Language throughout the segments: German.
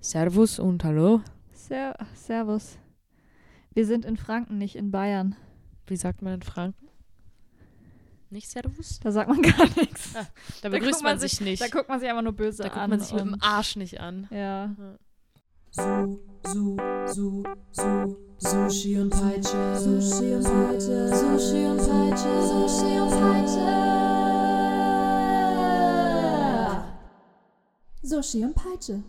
Servus und Hallo. Ser Servus. Wir sind in Franken, nicht in Bayern. Wie sagt man in Franken? Nicht Servus? Da sagt man gar nichts. Ah, Da Da begrüßt guckt man, man sich nicht. Da guckt man sich einfach nur böse Da guckt an. man sich mit dem Arsch nicht an. Ja. Su, Su, Su, Su, Sushi und Peitsche. Sushi und Peitsche. Sushi und Peitsche. Sushi und Peitsche. Sushi und Peitsche.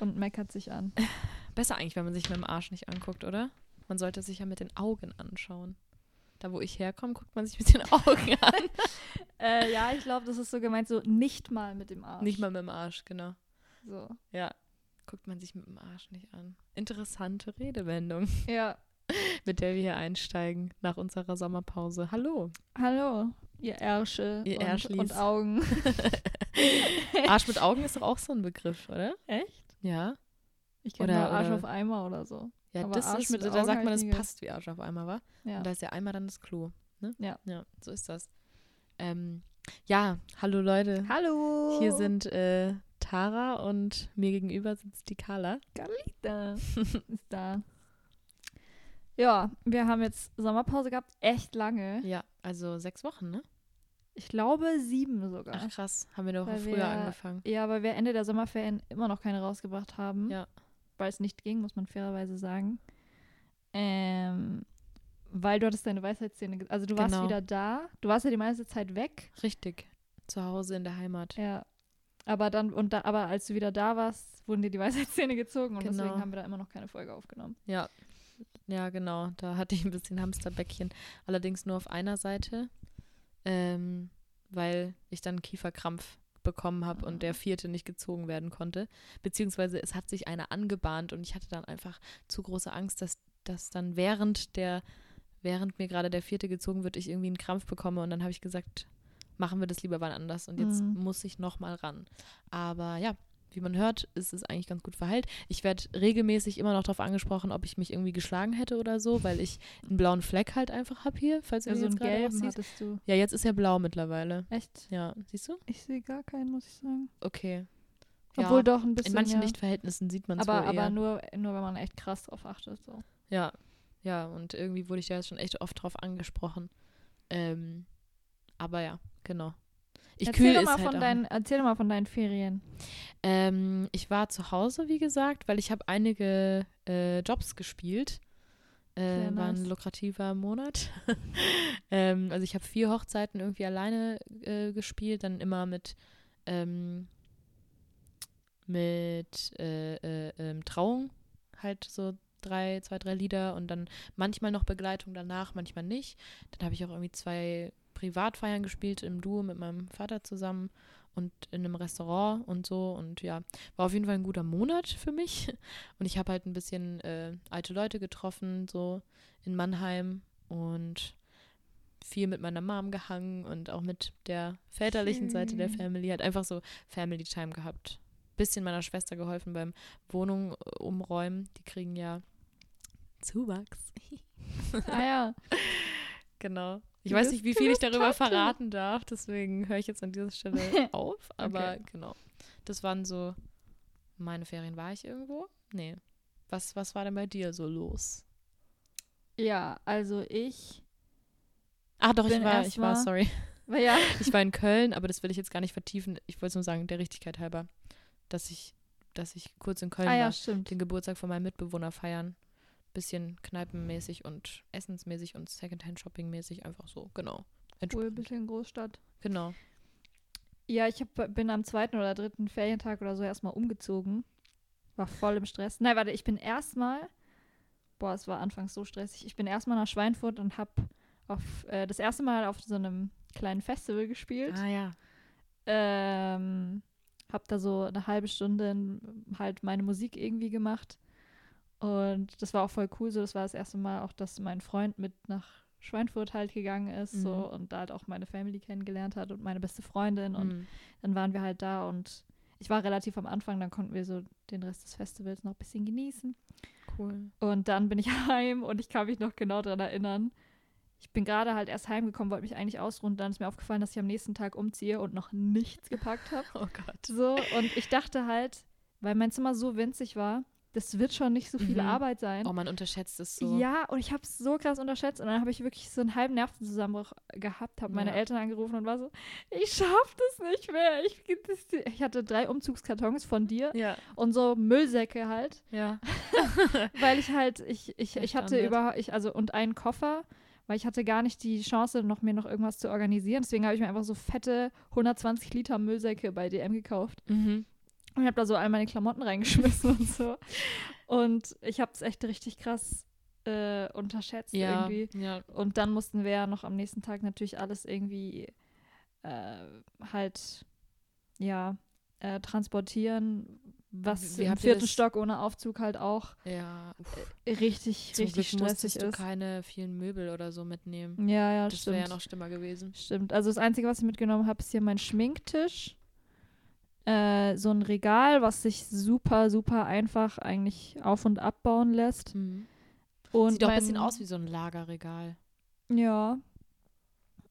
Und meckert sich an. Besser eigentlich, wenn man sich mit dem Arsch nicht anguckt, oder? Man sollte sich ja mit den Augen anschauen. Da, wo ich herkomme, guckt man sich mit den Augen an. äh, ja, ich glaube, das ist so gemeint, so nicht mal mit dem Arsch. Nicht mal mit dem Arsch, genau. So. Ja, guckt man sich mit dem Arsch nicht an. Interessante Redewendung, Ja. mit der wir hier einsteigen nach unserer Sommerpause. Hallo. Hallo, ihr Ärsche Ihr und, und Augen. Arsch mit Augen ist doch auch so ein Begriff, oder? Echt? Ja. Ich kenne Oder- Arsch oder- auf Eimer oder so. Ja, Aber das Arsch ist, mit da Augen sagt man, ich das passt wie Arsch auf einmal, wa? Ja. Und da ist ja einmal dann das Klo. Ne? Ja. Ja, so ist das. Ähm, ja, hallo Leute. Hallo. Hier sind äh, Tara und mir gegenüber sitzt die Carla. Da ist da. Ja, wir haben jetzt Sommerpause gehabt, echt lange. Ja, also sechs Wochen, ne? Ich glaube sieben sogar. Ach krass, haben wir Weil früher wir- angefangen. Ja, weil wir Ende der Sommerferien immer noch keine rausgebracht haben. Ja. Weil es nicht ging, muss man fairerweise sagen. Ähm, weil du hattest deine Weisheitszähne. ge- Also du warst Genau. wieder da. Du warst ja die meiste Zeit weg. Richtig. Zu Hause in der Heimat. Ja. Aber dann, und da, aber als du wieder da warst, wurden dir die Weisheitszähne gezogen und Genau. deswegen haben wir da immer noch keine Folge aufgenommen. Ja. Ja, genau. Da hatte ich ein bisschen Hamsterbäckchen. Allerdings nur auf einer Seite. Ähm, weil ich dann einen Kieferkrampf bekommen habe und der vierte nicht gezogen werden konnte. Beziehungsweise es hat sich einer angebahnt und ich hatte dann einfach zu große Angst, dass, dass dann während der, während mir gerade der vierte gezogen wird, ich irgendwie einen Krampf bekomme und dann habe ich gesagt, machen wir das lieber wann anders und jetzt Mhm. muss ich nochmal ran. Aber ja, wie man hört, ist es eigentlich ganz gut verheilt. Ich werde regelmäßig immer noch darauf angesprochen, ob ich mich irgendwie geschlagen hätte oder so, weil ich einen blauen Fleck halt einfach habe hier, falls du Also jetzt gerade gelben siehst. hattest du. Ja, jetzt ist er blau mittlerweile. Echt? Ja, siehst du? Ich sehe gar keinen, muss ich sagen. Okay. Obwohl ja, doch ein bisschen. in manchen ja. Lichtverhältnissen sieht man es aber, wohl eher. aber nur, nur, wenn man echt krass drauf achtet. So. Ja, ja, und irgendwie wurde ich da jetzt schon echt oft drauf angesprochen. Ähm, aber ja, genau. Ich erzähl, kühl doch ist mal halt von deinen, erzähl doch mal von deinen Ferien. Ähm, ich war zu Hause, wie gesagt, weil ich habe einige äh, Jobs gespielt. Äh, war ein lukrativer Monat. ähm, also ich habe vier Hochzeiten irgendwie alleine äh, gespielt, dann immer mit ähm, mit äh, äh, ähm, Trauung, halt so drei, zwei, drei Lieder und dann manchmal noch Begleitung danach, manchmal nicht. Dann habe ich auch irgendwie zwei Privatfeiern gespielt im Duo mit meinem Vater zusammen und in einem Restaurant und so und ja, war auf jeden Fall ein guter Monat für mich und ich habe halt ein bisschen äh, alte Leute getroffen, so in Mannheim und viel mit meiner Mom gehangen und auch mit der väterlichen Seite der Schön. Family, halt einfach so Family Time gehabt. Bisschen meiner Schwester geholfen beim Wohnung äh, umräumen, die kriegen ja Zuwachs. ah ja. Genau. Ich weiß nicht, wie viel ich darüber verraten darf, deswegen höre ich jetzt an dieser Stelle auf. Aber Okay. genau. Das waren so meine Ferien. War ich irgendwo? Nee. Was, was war denn bei dir so los? Ja, also ich. Ah, doch, ich war, ich war, sorry. Ja. Ich war in Köln, aber das will ich jetzt gar nicht vertiefen. Ich wollte es nur sagen, der Richtigkeit halber, dass ich, dass ich kurz in Köln ah ja, war, stimmt. den Geburtstag von meinem Mitbewohner feiern. Bisschen kneipenmäßig und essensmäßig und Secondhand-Shopping-mäßig, einfach so, genau. Cool, bisschen Großstadt. Genau. Ja, ich hab, bin am zweiten oder dritten Ferientag oder so erstmal umgezogen. War voll im Stress. Nein, warte, ich bin erstmal. Boah, es war anfangs so stressig. Ich bin erstmal nach Schweinfurt und hab auf äh, das erste Mal auf so einem kleinen Festival gespielt. Ah ja. Ähm, hab da so eine halbe Stunde halt meine Musik irgendwie gemacht. Und das war auch voll cool. So, das war das erste Mal auch, dass mein Freund mit nach Schweinfurt halt gegangen ist. Mhm. So, und da halt auch meine Family kennengelernt hat und meine beste Freundin. Und Mhm. dann waren wir halt da und ich war relativ am Anfang, dann konnten wir so den Rest des Festivals noch ein bisschen genießen. Cool. Und dann bin ich heim und ich kann mich noch genau daran erinnern. Ich bin gerade halt erst heimgekommen, wollte mich eigentlich ausruhen. Dann ist mir aufgefallen, dass ich am nächsten Tag umziehe und noch nichts gepackt habe. Oh Gott. So, und ich dachte halt, weil mein Zimmer so winzig war, das wird schon nicht so viel Mhm. Arbeit sein. Oh, man unterschätzt es so. Ja, und ich habe es so krass unterschätzt. Und dann habe ich wirklich so einen halben Nervenzusammenbruch gehabt, habe meine Ja. Eltern angerufen und war so, ich schaff das nicht mehr. Ich, das, ich hatte drei Umzugskartons von dir Ja. und so Müllsäcke halt, Ja. weil ich halt, ich, ich, Der ich hatte Standard. über, ich, also und einen Koffer, weil ich hatte gar nicht die Chance, noch mir noch irgendwas zu organisieren. Deswegen habe ich mir einfach so fette 120 Liter Müllsäcke bei DM gekauft. Mhm. Und ich habe da so all meine Klamotten reingeschmissen und so. Und ich habe es echt richtig krass äh, unterschätzt Ja. irgendwie. Ja. Und dann mussten wir ja noch am nächsten Tag natürlich alles irgendwie äh, halt, ja, äh, transportieren, was Wie im habt ihr vierten das- Stock ohne Aufzug halt auch Ja. Uff. richtig, Zum richtig Glück stressig musstest du ist. keine vielen Möbel oder so mitnehmen. Ja, ja, Das wäre stimmt. ja noch schlimmer gewesen. Stimmt. Also das Einzige, was ich mitgenommen habe, ist hier mein Schminktisch. Äh, so ein Regal, was sich super, super einfach eigentlich auf- und abbauen lässt. Mhm. Und Sieht doch ein bisschen aus wie so ein Lagerregal. Ja.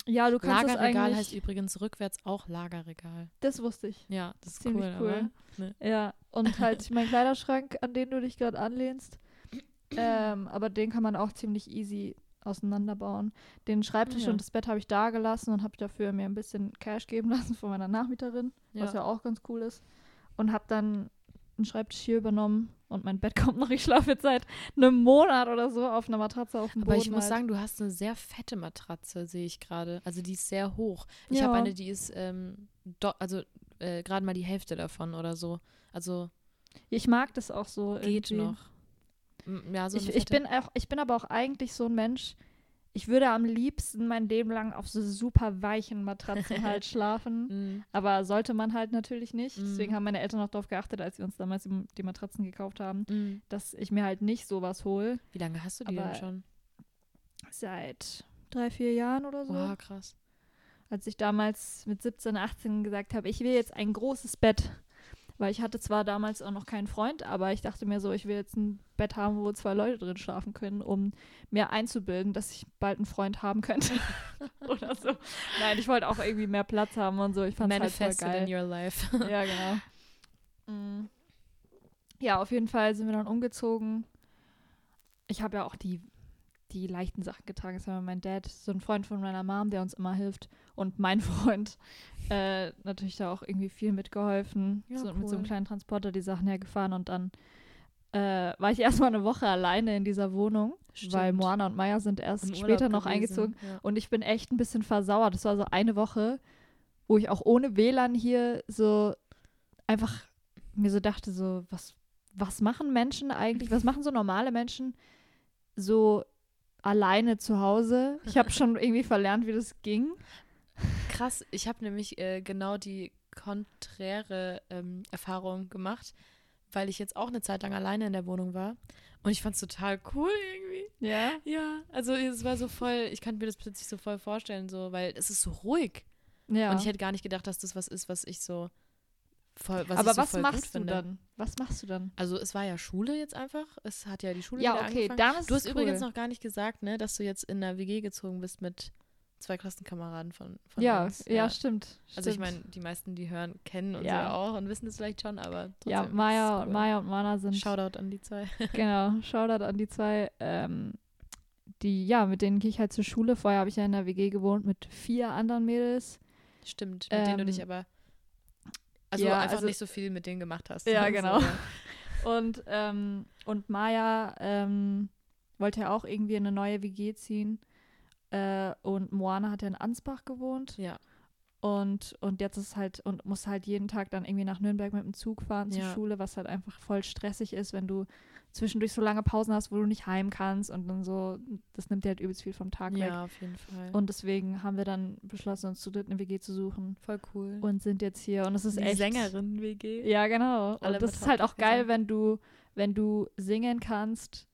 Ja, du kannst Lagerregal heißt übrigens rückwärts auch Lagerregal. das wusste ich. Ja, das ist Ziemlich cool. cool. Aber, Ja. Und halt mein Kleiderschrank, an den du dich gerade anlehnst. Ähm, aber den kann man auch ziemlich easy auseinanderbauen. Den Schreibtisch Ja. und das Bett habe ich da gelassen und habe dafür mir ein bisschen Cash geben lassen von meiner Nachmieterin, ja. was ja auch ganz cool ist. Und habe dann einen Schreibtisch hier übernommen und mein Bett kommt noch. Ich schlafe jetzt seit einem Monat oder so auf einer Matratze auf dem Aber Boden. ich muss halt. sagen, du hast eine sehr fette Matratze, sehe ich gerade. Also die ist sehr hoch. Ich Ja. habe eine, die ist ähm, also äh, gerade mal die Hälfte davon oder so. Also ich mag das auch so. geht irgendwie. noch. Ja, so ich, ich, bin auch, ich bin aber auch eigentlich so ein Mensch, ich würde am liebsten mein Leben lang auf so super weichen Matratzen halt schlafen. Mhm. Aber sollte man halt natürlich nicht. Mhm. Deswegen haben meine Eltern auch darauf geachtet, als wir uns damals die, die Matratzen gekauft haben, Mhm. dass ich mir halt nicht sowas hole. Wie lange hast du die Aber- denn schon? Seit drei, vier Jahren oder so. Wow, krass. Als ich damals mit 17, 18 gesagt habe, ich will jetzt ein großes Bett. Weil ich hatte zwar damals auch noch keinen Freund, aber ich dachte mir so, ich will jetzt ein Bett haben, wo zwei Leute drin schlafen können, um mir einzubilden, dass ich bald einen Freund haben könnte. Oder so. Nein, ich wollte auch irgendwie mehr Platz haben und so. Ich fand es halt voll geil. in your life. Ja, genau. Mm. Ja, auf jeden Fall sind wir dann umgezogen. Ich habe ja auch die, die leichten Sachen getragen. Das war mein Dad, so ein Freund von meiner Mom, der uns immer hilft. Und mein Freund äh, natürlich da auch irgendwie viel mitgeholfen. Ja, so, Mit so einem cool. kleinen Transporter die Sachen hergefahren. Und dann äh, war ich erstmal eine Woche alleine in dieser Wohnung, weil Stimmt. Moana und Maya sind erst später noch gewesen, eingezogen. Ja. Und ich bin echt ein bisschen versauert. Das war so eine Woche, wo ich auch ohne WLAN hier so einfach mir so dachte, so, was, was machen Menschen eigentlich? Was machen so normale Menschen so alleine zu Hause? Ich habe schon irgendwie verlernt, wie das ging. Krass, ich habe nämlich äh, genau die konträre ähm, Erfahrung gemacht, weil ich jetzt auch eine Zeit lang alleine in der Wohnung war. Und ich fand es total cool irgendwie. Ja. Ja, also es war so voll, ich kann mir das plötzlich so voll vorstellen, so, weil es ist so ruhig. Ja. Und ich hätte gar nicht gedacht, dass das was ist, was ich so voll, was Aber so was machst du finde. dann? Was machst du dann? Also es war ja Schule jetzt einfach. Es hat ja die Schule Ja, okay, angefangen. dann ist Du hast es übrigens cool. noch gar nicht gesagt, ne, dass du jetzt in einer WG gezogen bist mit zwei Klassenkameraden von, von Ja, uns. ja, stimmt. Also ich meine, die meisten, die hören, kennen uns Ja. ja, auch und wissen es vielleicht schon, aber trotzdem. ja, Maya, cool. Maya und Mana sind Shoutout an die zwei. Genau, Shoutout an die zwei. Ähm, die, ja, mit denen gehe ich halt zur Schule. Vorher habe ich ja in der WG gewohnt mit vier anderen Mädels. Stimmt, mit denen du dich Ähm, aber also ja, einfach also- nicht so viel mit denen gemacht hast. Ja, So, genau. Und, ähm, und Maya ähm, wollte ja auch irgendwie in eine neue WG ziehen. Äh, und Moana hat ja in Ansbach gewohnt. Ja. Und, und jetzt ist halt, und muss halt jeden Tag dann irgendwie nach Nürnberg mit dem Zug fahren zur Ja. Schule, was halt einfach voll stressig ist, wenn du zwischendurch so lange Pausen hast, wo du nicht heim kannst und dann so, das nimmt dir halt übelst viel vom Tag weg. Ja, auf jeden Fall. Und deswegen haben wir dann beschlossen, uns zu dritt eine WG zu suchen voll cool. und sind jetzt hier. Und es ist die echt. Sängerin-WG. Ja, genau. Alle und das ist halt auch geil, wenn du, wenn du singen kannst,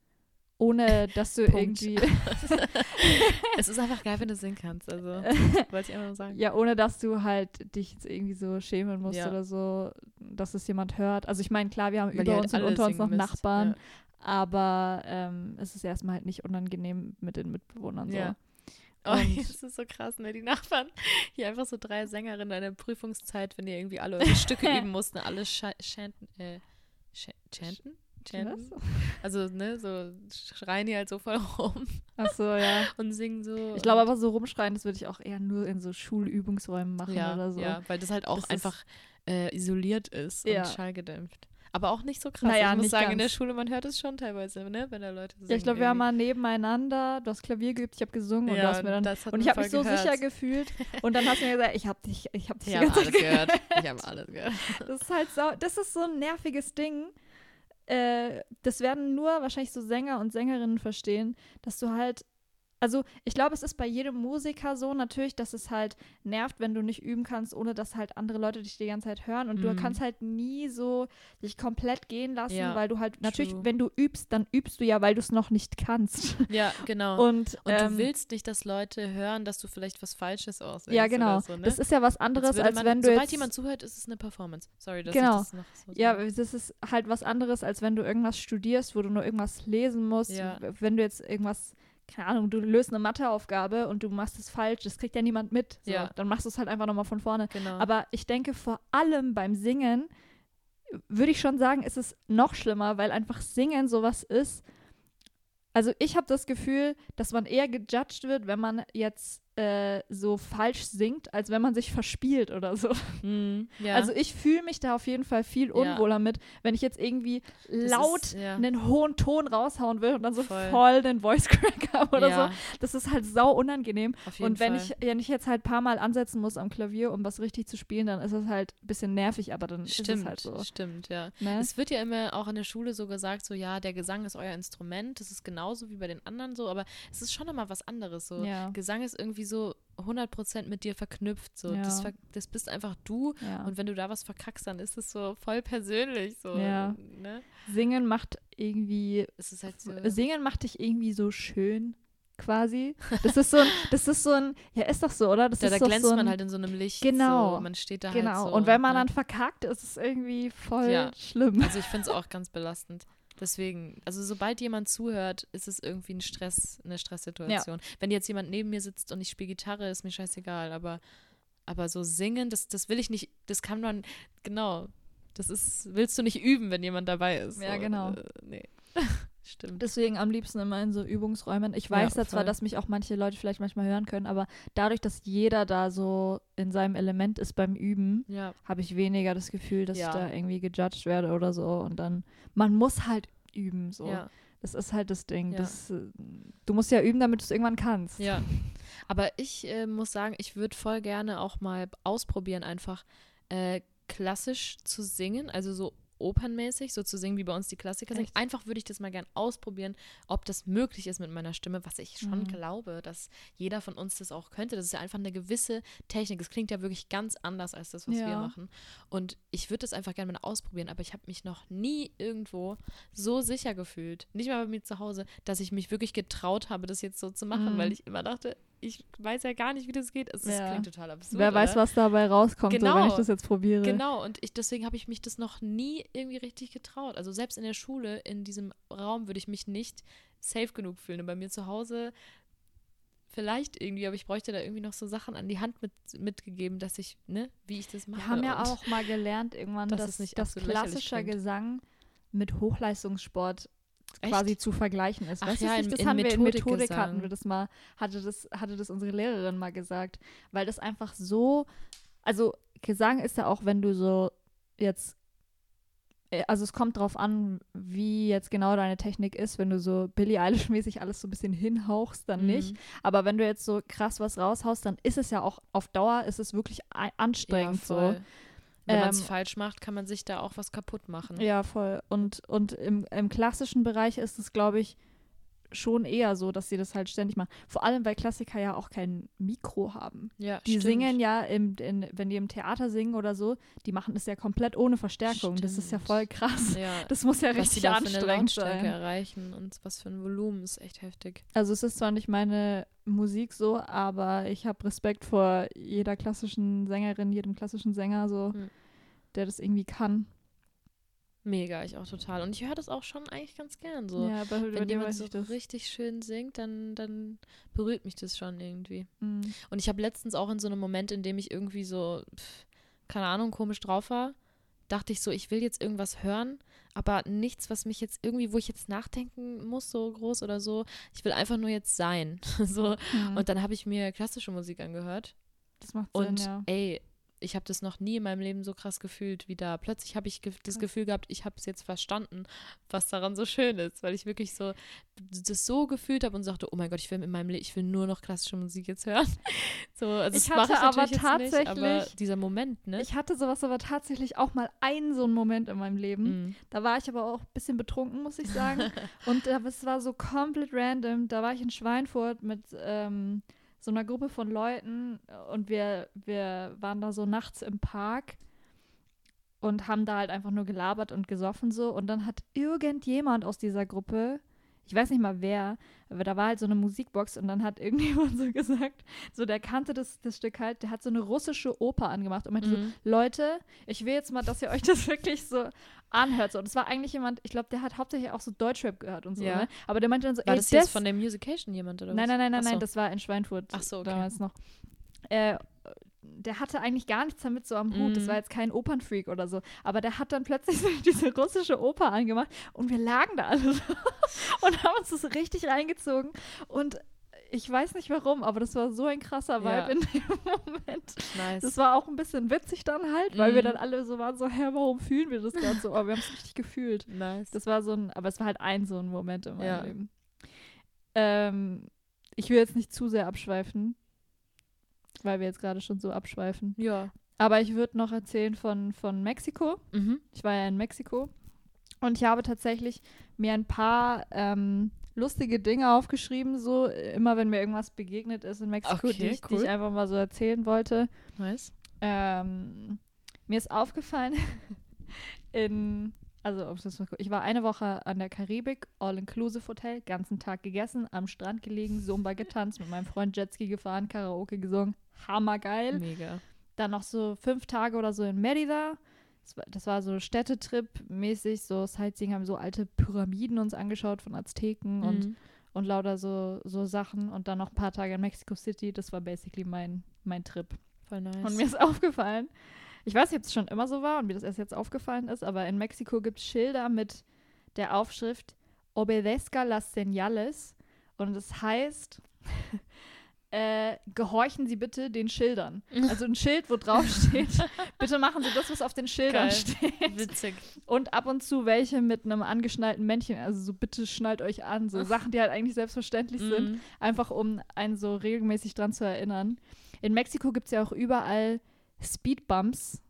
ohne dass du Punkt. irgendwie, es ist einfach geil, wenn du singen kannst. Also, wollte ich einfach nur sagen. ja, ohne dass du halt dich jetzt irgendwie so schämen musst Ja. oder so, dass es jemand hört. Also ich meine, klar, wir haben Weil ihr über halt uns und unter uns noch müsst. Nachbarn, aber ähm, es ist erstmal halt nicht unangenehm mit den Mitbewohnern so. Ja. Oh, das ist so krass, ne? Die Nachbarn. Hier einfach so drei Sängerinnen in der Prüfungszeit, wenn die irgendwie alle Stücke üben mussten, alle Scha Chanten, äh, Ch chanten? Chanten? Also, ne, so schreien die halt so voll rum Ach so, ja. und singen so. Ich glaube aber so rumschreien, das würde ich auch eher nur in so Schulübungsräumen machen ja, oder so. Ja, weil das halt auch Das einfach äh, isoliert ist Ja. und schallgedämpft. Aber auch nicht so krass. Naja, ich muss sagen, in der ganz. Schule, man hört es schon teilweise, ne, wenn da Leute singen. Ja, ich glaube, wir haben mal nebeneinander, du hast Klavier geübt, ich habe gesungen und du ja, hast mir dann und ich habe mich so gehört. sicher gefühlt und dann hast du mir gesagt, ich habe dich, ich habe dich Ich ganze alles Zeit gehört. Ich habe alles gehört. Das ist halt sau, das ist so ein nerviges Ding. Äh, das werden nur wahrscheinlich so Sänger und Sängerinnen verstehen, dass du halt, also ich glaube, es ist bei jedem Musiker so natürlich, dass es halt nervt, wenn du nicht üben kannst, ohne dass halt andere Leute dich die ganze Zeit hören und du Mhm. kannst halt nie so dich komplett gehen lassen, Ja, weil du halt natürlich, true. wenn du übst, dann übst du ja, weil du es noch nicht kannst. Ja, genau. Und, Und, ähm, du willst nicht, dass Leute hören, dass du vielleicht was Falsches aussingst. ja genau, so, ne? das ist ja was anderes, als man, wenn du Sobald jetzt jemand zuhört, ist es eine Performance. Sorry, dass Genau. ich das noch so Ja, das ist halt was anderes, als wenn du irgendwas studierst, wo du nur irgendwas lesen musst. Ja. Wenn du jetzt irgendwas, keine Ahnung, du löst eine Matheaufgabe und du machst es falsch, das kriegt ja niemand mit. So. Ja. Dann machst du es halt einfach nochmal von vorne. genau. Aber ich denke, vor allem beim Singen würde ich schon sagen, ist es noch schlimmer, weil einfach Singen sowas ist. Also ich habe das Gefühl, dass man eher gejudged wird, wenn man jetzt äh, so falsch singt, als wenn man sich verspielt oder so. Mhm, ja. Also ich fühle mich da auf jeden Fall viel Ja. unwohler mit, wenn ich jetzt irgendwie Das laut ist, ja. einen hohen Ton raushauen will und dann so Voll. voll den Voice Crack habe oder ja, so. Das ist halt sau unangenehm. Und wenn Fall. ich, wenn ich jetzt halt ein paar Mal ansetzen muss am Klavier, um was richtig zu spielen, dann ist es halt ein bisschen nervig, aber dann ist Stimmt, es halt so. stimmt, ja. Ne? Es wird ja immer auch in der Schule so gesagt, so ja, der Gesang ist euer Instrument, das ist genauso wie bei den anderen so, aber es ist schon immer was anderes so. Ja. Gesang ist irgendwie so 100% mit dir verknüpft, so. Das, Ja. ver das bist einfach du ja. und wenn du da was verkackst, dann ist es so voll persönlich, so. Ja. Ne? Singen macht irgendwie, halt so. Singen macht dich irgendwie so schön. Quasi. Das ist so ein, das ist so ein, ja, ist doch so, oder? Das da, ist da glänzt so ein, man halt in so einem Licht. Genau. So. Man steht da Genau. halt so. und wenn man ne? dann verkackt, ist es irgendwie voll Ja. schlimm. Also ich finde es auch ganz belastend. Deswegen, also sobald jemand zuhört, ist es irgendwie ein Stress, eine Stresssituation. Wenn jetzt jemand neben mir sitzt und ich spiele Gitarre, ist mir scheißegal. Aber, aber so singen, das, das will ich nicht, das kann man, genau, das ist, willst du nicht üben, wenn jemand dabei ist. Ja, so, genau. Äh, nee. Stimmt. Deswegen am liebsten immer in so Übungsräumen. Ich weiß ja zwar, dass mich auch manche Leute vielleicht manchmal hören können, aber dadurch, dass jeder da so in seinem Element ist beim Üben, ja, habe ich weniger das Gefühl, dass Ja. ich da irgendwie gejudged werde oder so. Und dann, man muss halt üben, so. ja, Das ist halt das Ding. Das, äh, du musst ja üben, damit du es irgendwann kannst. ja. Aber ich äh, muss sagen, ich würde voll gerne auch mal ausprobieren, einfach äh, klassisch zu singen, also so opernmäßig, so zu singen, wie bei uns die Klassiker singen. Einfach würde ich das mal gern ausprobieren, ob das möglich ist mit meiner Stimme, was ich schon Mhm. glaube, dass jeder von uns das auch könnte. Das ist ja einfach eine gewisse Technik. Es klingt ja wirklich ganz anders als das, was wir Ja. machen. Und ich würde das einfach gerne mal ausprobieren, aber ich habe mich noch nie irgendwo so sicher gefühlt, nicht mal bei mir zu Hause, dass ich mich wirklich getraut habe, das jetzt so zu machen, Mhm. weil ich immer dachte, ich weiß ja gar nicht, wie das geht. Es ist- Ja. klingt total absurd. Wer weiß, oder? was dabei rauskommt, so, wenn Genau. ich das jetzt probiere. Genau, und ich, deswegen habe ich mich das noch nie irgendwie richtig getraut. Also selbst in der Schule, in diesem Raum, würde ich mich nicht safe genug fühlen. Und bei mir zu Hause vielleicht irgendwie, aber ich bräuchte da irgendwie noch so Sachen an die Hand mit, mitgegeben, dass ich, ne, wie ich das mache. Wir haben ja auch mal gelernt irgendwann, dass dass, es nicht dass klassischer. Gesang mit Hochleistungssport Echt? quasi zu vergleichen ist. Ach weißt ja, du, in- das in haben wir in Methodik Methodikgesang. hatten wir das mal, hatte das, hatte das unsere Lehrerin mal gesagt. Weil das einfach so, also Gesang ist ja auch, wenn du so jetzt, äh, also es kommt drauf an, wie jetzt genau deine Technik ist. Wenn du so Billie Eilish-mäßig alles so ein bisschen hinhauchst, dann nicht. Mhm. Aber wenn du jetzt so krass was raushaust, dann ist es ja auch auf Dauer, ist es wirklich anstrengend ja, so. Wenn man es Ähm, falsch macht, kann man sich da auch was kaputt machen. Ja, voll. Und, und im, im klassischen Bereich ist es, glaube ich, schon eher so, dass sie das halt ständig machen. Vor allem, weil Klassiker ja auch kein Mikro haben. Ja, Die stimmt. singen ja, im, in, wenn die im Theater singen oder so, die machen das ja komplett ohne Verstärkung. Das ist ja Stimmt. voll krass. Ja, Das muss ja was richtig da anstrengend sein. erreichen und was für ein Volumen ist echt heftig. Also es ist zwar nicht meine Musik so, aber ich habe Respekt vor jeder klassischen Sängerin, jedem klassischen Sänger so, Hm. der das irgendwie kann. Mega, ich auch total. Und ich höre das auch schon eigentlich ganz gern so. ja, bei, Wenn jemand so richtig schön singt, dann, dann berührt mich das schon irgendwie. Mm. Und ich habe letztens auch in so einem Moment, in dem ich irgendwie so, pff, keine Ahnung, komisch drauf war, dachte ich so, ich will jetzt irgendwas hören, aber nichts, was mich jetzt irgendwie, wo ich jetzt nachdenken muss, so groß oder so. Ich will einfach nur jetzt sein. so. Mhm. Und dann habe ich mir klassische Musik angehört. das macht Und Sinn, ja. ey, ich habe das noch nie in meinem Leben so krass gefühlt wie da. Plötzlich habe ich ge das. Gefühl gehabt, ich habe es jetzt verstanden, was daran so schön ist, weil ich wirklich so das so gefühlt habe und sagte, oh mein Gott, ich will in meinem Leben, ich will nur noch klassische Musik jetzt hören. So, also Ich hatte aber natürlich jetzt nicht, aber tatsächlich- dieser Moment, ne? Ich hatte sowas aber tatsächlich auch mal einen so einen Moment in meinem Leben. Mhm. Da war ich aber auch ein bisschen betrunken, muss ich sagen. Und es war so komplett random. Da war ich in Schweinfurt mit ähm, so einer Gruppe von Leuten und wir, wir waren da so nachts im Park und haben da halt einfach nur gelabert und gesoffen so. Und dann hat irgendjemand aus dieser Gruppe, ich weiß nicht mal wer, aber da war halt so eine Musikbox und dann hat irgendjemand so gesagt, so der kannte das, das Stück halt, der hat so eine russische Oper angemacht und meinte so, Mhm. Leute, ich will jetzt mal, dass ihr euch das wirklich so anhört. So. Und es war eigentlich jemand, ich glaube, der hat hauptsächlich auch so Deutschrap gehört und so, Ja. ne? Aber der meinte dann so, War ey, das jetzt von der Musication jemand oder Nein, was? nein, nein, nein, Ach so. nein, das war in Schweinfurt Ach so, okay. damals noch. Äh, der hatte eigentlich gar nichts damit so am Hut. Das Mhm. war jetzt kein Opernfreak oder so. Aber der hat dann plötzlich so diese russische Oper angemacht und wir lagen da alle so und haben uns das richtig reingezogen. Und ich weiß nicht warum, aber das war so ein krasser Vibe Ja. in dem Moment. Nice. Das war auch ein bisschen witzig dann halt, weil wir Mhm. dann alle so waren, so, hä, warum fühlen wir das gerade so? Aber wir haben es richtig gefühlt. nice. Das war so ein, aber es war halt ein so ein Moment in meinem Ja. Leben. Ähm, ich will jetzt nicht zu sehr abschweifen, weil wir jetzt gerade schon so abschweifen. ja. Aber ich würde noch erzählen von, von Mexiko. Mhm. Ich war ja in Mexiko und ich habe tatsächlich mir ein paar ähm, lustige Dinge aufgeschrieben, so äh, immer wenn mir irgendwas begegnet ist in Mexiko, Okay, die, ich, die cool. ich einfach mal so erzählen wollte. Nice. Ähm, mir ist aufgefallen, in, also ich war eine Woche an der Karibik, All-Inclusive Hotel, ganzen Tag gegessen, am Strand gelegen, Zumba getanzt, mit meinem Freund Jetski gefahren, Karaoke gesungen, hammergeil. Mega. Dann noch so fünf Tage oder so in Merida. Das war, das war so Städtetrip-mäßig, so Sightseeing, haben so alte Pyramiden uns angeschaut von Azteken und Mhm. und lauter so, so Sachen und dann noch ein paar Tage in Mexico City. Das war basically mein, mein Trip. Voll nice. Und mir ist aufgefallen, ich weiß nicht, ob es schon immer so war und mir das erst jetzt aufgefallen ist, aber in Mexiko gibt es Schilder mit der Aufschrift Obedezca las señales und das heißt, äh, gehorchen Sie bitte den Schildern. Also ein Schild, wo drauf steht, bitte machen Sie das, was auf den Schildern Geil. steht. Witzig. Und ab und zu welche mit einem angeschnallten Männchen, also so bitte schnallt euch an, so Sachen, die halt eigentlich selbstverständlich sind Mhm. einfach um einen so regelmäßig dran zu erinnern. In Mexiko gibt es ja auch überall Speedbumps,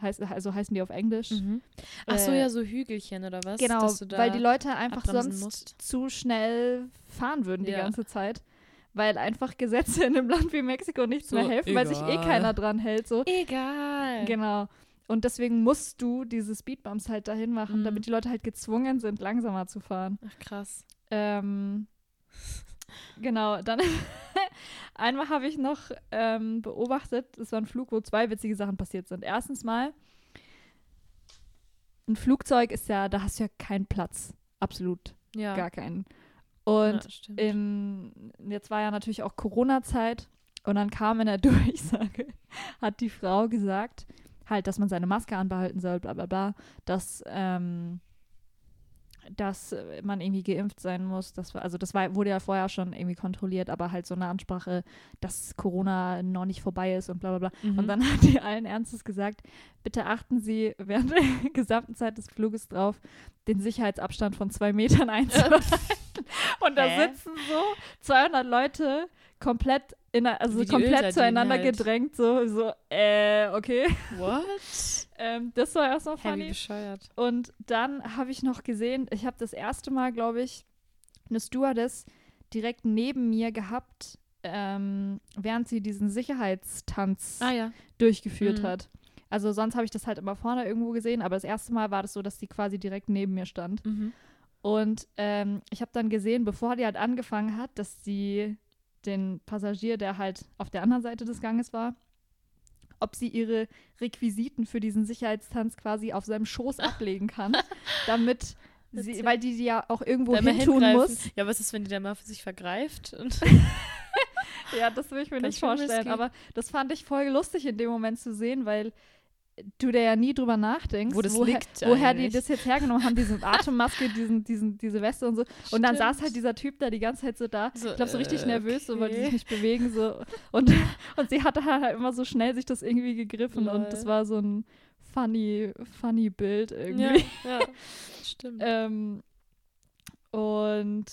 heißt, also heißen die auf Englisch. Mhm. Ach so, Äh, ja, so Hügelchen oder was? Genau, weil die Leute einfach sonst musst. zu schnell fahren würden die Ja. ganze Zeit. Weil einfach Gesetze in einem Land wie Mexiko nichts So, mehr helfen, weil sich eh egal. keiner dran hält. So. Egal. Genau. Und deswegen musst du diese Speedbumps halt dahin machen, Mhm. damit die Leute halt gezwungen sind, langsamer zu fahren. Ach, krass. Ähm, genau, dann einmal habe ich noch ähm, beobachtet, es war ein Flug, wo zwei witzige Sachen passiert sind. Erstens mal, ein Flugzeug ist ja, da hast du ja keinen Platz. Absolut Ja. gar keinen. Und ja, in, jetzt war ja natürlich auch Corona-Zeit und dann kam in der Durchsage, hat die Frau gesagt, halt, dass man seine Maske anbehalten soll, bla bla bla, dass, ähm, dass man irgendwie geimpft sein muss. Das war, also das war, wurde ja vorher schon irgendwie kontrolliert, aber halt so eine Ansprache, dass Corona noch nicht vorbei ist und bla bla bla. Mhm. Und dann hat die allen Ernstes gesagt, bitte achten Sie während der gesamten Zeit des Fluges drauf, den Sicherheitsabstand von zwei Metern einzuhalten. Und da Hä? sitzen so 200 Leute komplett, in, also komplett zueinander halt. gedrängt, so, so, äh, okay. What? Ähm, das war erstmal funny. bescheuert. Und dann habe ich noch gesehen, ich habe das erste Mal, glaube ich, eine Stewardess direkt neben mir gehabt, ähm, während sie diesen Sicherheitstanz Ah ja. durchgeführt Mhm. hat. Also sonst habe ich das halt immer vorne irgendwo gesehen, aber das erste Mal war das so, dass die quasi direkt neben mir stand. Mhm. Und ähm, ich habe dann gesehen, bevor die halt angefangen hat, dass sie den Passagier, der halt auf der anderen Seite des Ganges war, ob sie ihre Requisiten für diesen Sicherheitstanz quasi auf seinem Schoß ablegen kann, damit sie, weil die die ja auch irgendwo hin tun muss. Ja, was ist, wenn die da mal für sich vergreift? Und Ja, das will ich mir Ganz nicht vorstellen, risky. aber das fand ich voll lustig in dem Moment zu sehen, weil du da ja nie drüber nachdenkst, Wo woher, woher die das jetzt hergenommen haben, diese Atemmaske, diesen, diesen, diese Weste und so. Und dann saß Stimmt. halt dieser Typ da die ganze Zeit so da. So, ich glaube, so richtig äh, nervös, so wollte sich nicht bewegen. So. Und, und sie hatte halt immer so schnell sich das irgendwie gegriffen. Lol. Und das war so ein funny, funny Bild irgendwie. Ja, ja. Stimmt. Ähm, und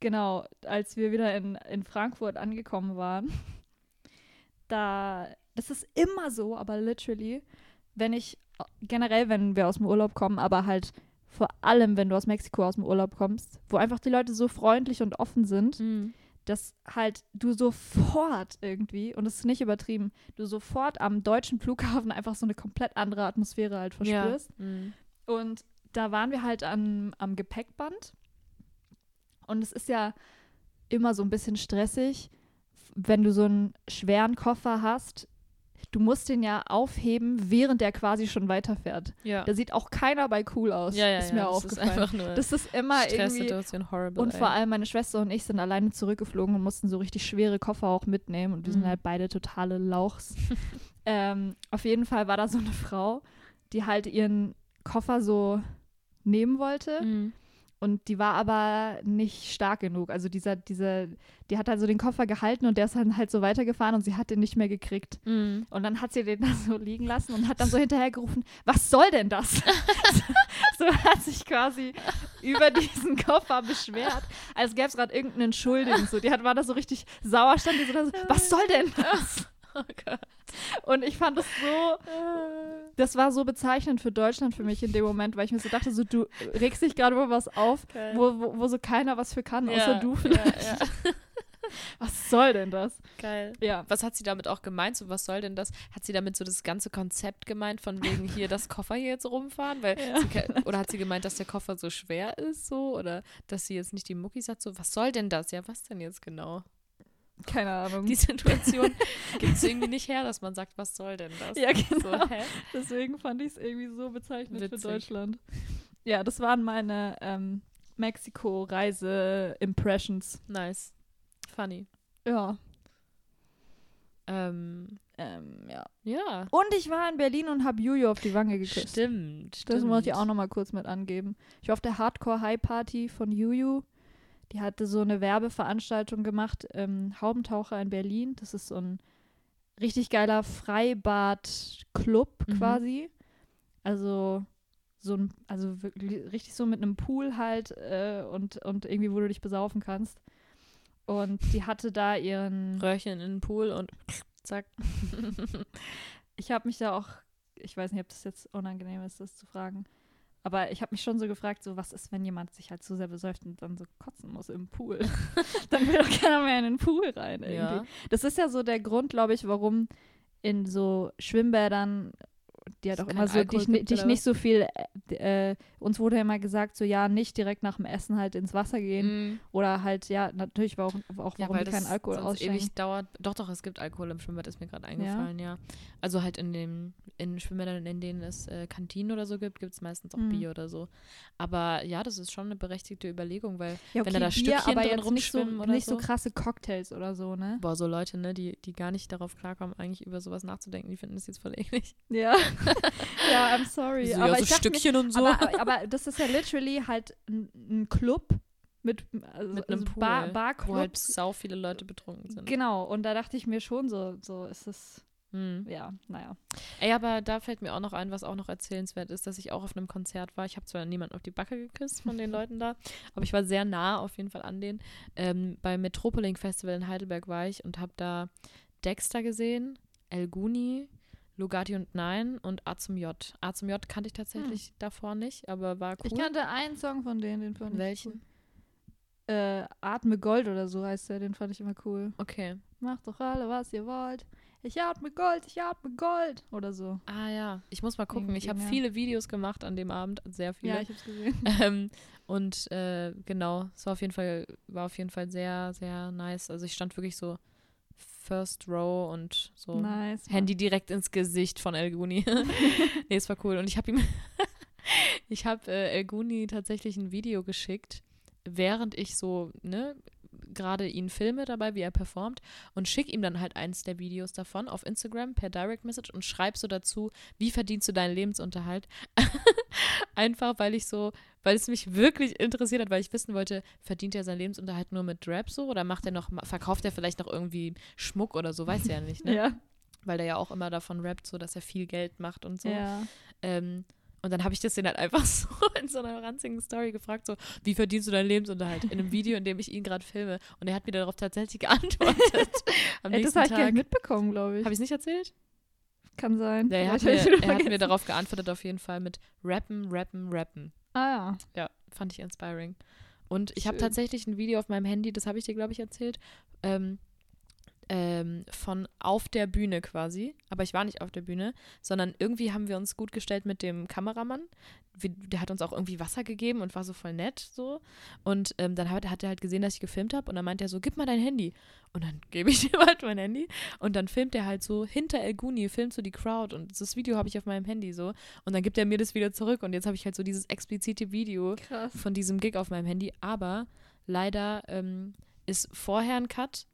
genau, als wir wieder in, in Frankfurt angekommen waren, da, das ist immer so, aber literally, wenn ich, generell, wenn wir aus dem Urlaub kommen, aber halt vor allem, wenn du aus Mexiko aus dem Urlaub kommst, wo einfach die Leute so freundlich und offen sind, Mhm. dass halt du sofort irgendwie, und das ist nicht übertrieben, du sofort am deutschen Flughafen einfach so eine komplett andere Atmosphäre halt verspürst. Ja. Mhm. Und da waren wir halt an, am Gepäckband. Und es ist ja immer so ein bisschen stressig, wenn du so einen schweren Koffer hast. Du musst den ja aufheben, während der quasi schon weiterfährt. Ja. Da sieht auch keiner bei cool aus. ja, ja, ist ja, mir das aufgefallen. Ist einfach nur das ist immer irgendwie. Horrible. Und ey. vor allem meine Schwester und ich sind alleine zurückgeflogen und mussten so richtig schwere Koffer auch mitnehmen. Und wir sind Mhm. halt beide totale Lauchs. ähm, auf jeden Fall war da so eine Frau, die halt ihren Koffer so nehmen wollte. Mhm. Und die war aber nicht stark genug. Also dieser, dieser, die hat also den Koffer gehalten und der ist dann halt so weitergefahren und sie hat den nicht mehr gekriegt. Mhm. Und dann hat sie den da so liegen lassen und hat dann so hinterhergerufen, was soll denn das? so hat sich quasi über diesen Koffer beschwert, als gäbe es gerade irgendeinen Schuldigen. So, die hat, war da so richtig sauer, stand die so da so, was soll denn das? Oh Gott. Und ich fand das so, das war so bezeichnend für Deutschland für mich in dem Moment, weil ich mir so dachte, so du regst dich gerade über was auf, Geil. wo, wo, wo so keiner was für kann, außer Ja, du ja, vielleicht. ja. Was soll denn das? Geil. Ja. Was hat sie damit auch gemeint? So, was soll denn das? Hat sie damit so das ganze Konzept gemeint, von wegen hier das Koffer hier jetzt rumfahren? Weil Ja. sie, oder hat sie gemeint, dass der Koffer so schwer ist, so? Oder dass sie jetzt nicht die Muckis hat? So, was soll denn das? Ja, was denn jetzt genau? Keine Ahnung. Die Situation gibt es irgendwie nicht her, dass man sagt, was soll denn das? ja, genau. So? Deswegen fand ich es irgendwie so bezeichnend Witzig. für Deutschland. Ja, das waren meine ähm, Mexiko-Reise-Impressions. Nice. Funny. Ja. Ähm, Ähm, ja. ja. Und ich war in Berlin und habe Juju auf die Wange geküsst. Stimmt, stimmt. Das muss ich auch nochmal kurz mit angeben. Ich war auf der Hardcore High Party von Juju. Die hatte so eine Werbeveranstaltung gemacht, ähm, Haubentaucher in Berlin. Das ist so ein richtig geiler Freibad-Club Mhm. quasi. Also so ein, also wirklich richtig so mit einem Pool halt äh, und, und irgendwie, wo du dich besaufen kannst. Und die hatte da ihren Röhrchen in den Pool und zack. Ich habe mich da auch, ich weiß nicht, ob das jetzt unangenehm ist, das zu fragen. Aber ich habe mich schon so gefragt, so was ist, wenn jemand sich halt zu sehr besäuft und dann so kotzen muss im Pool? dann will doch keiner mehr in den Pool rein irgendwie. ja. Das ist ja so der Grund, glaube ich, warum in so Schwimmbädern, die halt Es auch kein immer so, Alkohol dich, dich nicht so viel, äh, äh, uns wurde ja immer gesagt, so ja, nicht direkt nach dem Essen halt ins Wasser gehen. Mhm. Oder halt, ja, natürlich, warum, auch Ja, warum das keinen Alkohol sonst ausschenken. ewig dauert. Doch, doch, es gibt Alkohol im Schwimmbad, ist mir gerade eingefallen, ja. Also halt in den in Schwimmbädern, in denen es äh, Kantinen oder so gibt, gibt es meistens auch Mhm. Bier oder so. Aber ja, das ist schon eine berechtigte Überlegung, weil, Ja, wenn da da Bier, Stückchen aber drin jetzt nicht so, rumschwimmen oder nicht so so. krasse Cocktails oder so, ne? boah, so Leute, ne, die, die gar nicht darauf klarkommen, eigentlich über sowas nachzudenken, die finden das jetzt voll eklig. Ja. ja, I'm sorry. So, aber ja, so ich dachte mir, Stückchen und so. aber, aber das ist ja literally halt ein, ein Club mit, also, Mit einem also Bar, wo halt Barclubs. sau viele Leute betrunken sind. Genau, und da dachte ich mir schon so, so ist es, Hm. ja, naja. Ey, aber da fällt mir auch noch ein, was auch noch erzählenswert ist, dass ich auch auf einem Konzert war. Ich habe zwar niemanden auf die Backe geküsst von den Leuten da, aber ich war sehr nah auf jeden Fall an denen. Ähm, beim Metropoling Festival in Heidelberg war ich und habe da Dexter gesehen, El Guni, Lugatti und Nein und A zum J. A zum J kannte ich tatsächlich davor nicht, aber war cool. Ich kannte einen Song von denen, den fand ich Welchen? cool. Äh, Atme Gold oder so heißt der, den fand ich immer cool. Okay. Macht doch alle, was ihr wollt. Ich atme Gold, ich atme Gold. Oder so. Ah ja, ich muss mal gucken. Ich habe ja. viele Videos gemacht an dem Abend, sehr viele. Ja, ich hab's gesehen. Ähm, und äh, genau, es war auf jeden Fall, war auf jeden Fall sehr, sehr nice. Also ich stand wirklich so First Row und so Nice. Handy direkt ins Gesicht von El Guni. nee, es war cool. Und ich habe ihm, ich habe äh, El Guni tatsächlich ein Video geschickt, während ich so, ne, gerade ihn filme dabei, wie er performt und schicke ihm dann halt eins der Videos davon auf Instagram per Direct Message und schreibe so dazu, wie verdienst du deinen Lebensunterhalt? Einfach, weil ich so, weil es mich wirklich interessiert hat, weil ich wissen wollte, verdient er seinen Lebensunterhalt nur mit Rap so oder macht er noch, verkauft er vielleicht noch irgendwie Schmuck oder so, weiß er ja nicht, ne? Ja. Weil der ja auch immer davon rappt, so dass er viel Geld macht und so. Ja. Ähm, und dann habe ich das den halt einfach so in so einer ranzigen Story gefragt, so, wie verdienst du deinen Lebensunterhalt? In einem Video, in dem ich ihn gerade filme. Und er hat mir darauf tatsächlich geantwortet. Am Ey, das nächsten habe ich gar nicht mitbekommen, glaube ich. Habe ich es nicht erzählt? Kann sein. Ja, er, hat mir, er hat mir darauf geantwortet auf jeden Fall mit Rappen, Rappen, Rappen. Ah ja. Ja, fand ich inspiring. Und ich habe tatsächlich ein Video auf meinem Handy, das habe ich dir, glaube ich, erzählt, ähm, ähm, von auf der Bühne quasi. Aber ich war nicht auf der Bühne, sondern irgendwie haben wir uns gut gestellt mit dem Kameramann. Wir, der hat uns auch irgendwie Wasser gegeben und war so voll nett so. Und ähm, dann hat, hat er halt gesehen, dass ich gefilmt habe und dann meint er so, gib mal dein Handy. Und dann gebe ich ihm halt mein Handy und dann filmt er halt so hinter El Guni, filmt so die Crowd und das Video habe ich auf meinem Handy so. Und dann gibt er mir das wieder zurück und jetzt habe ich halt so dieses explizite Video Krass. von diesem Gig auf meinem Handy, aber leider ähm, ist vorher ein Cut.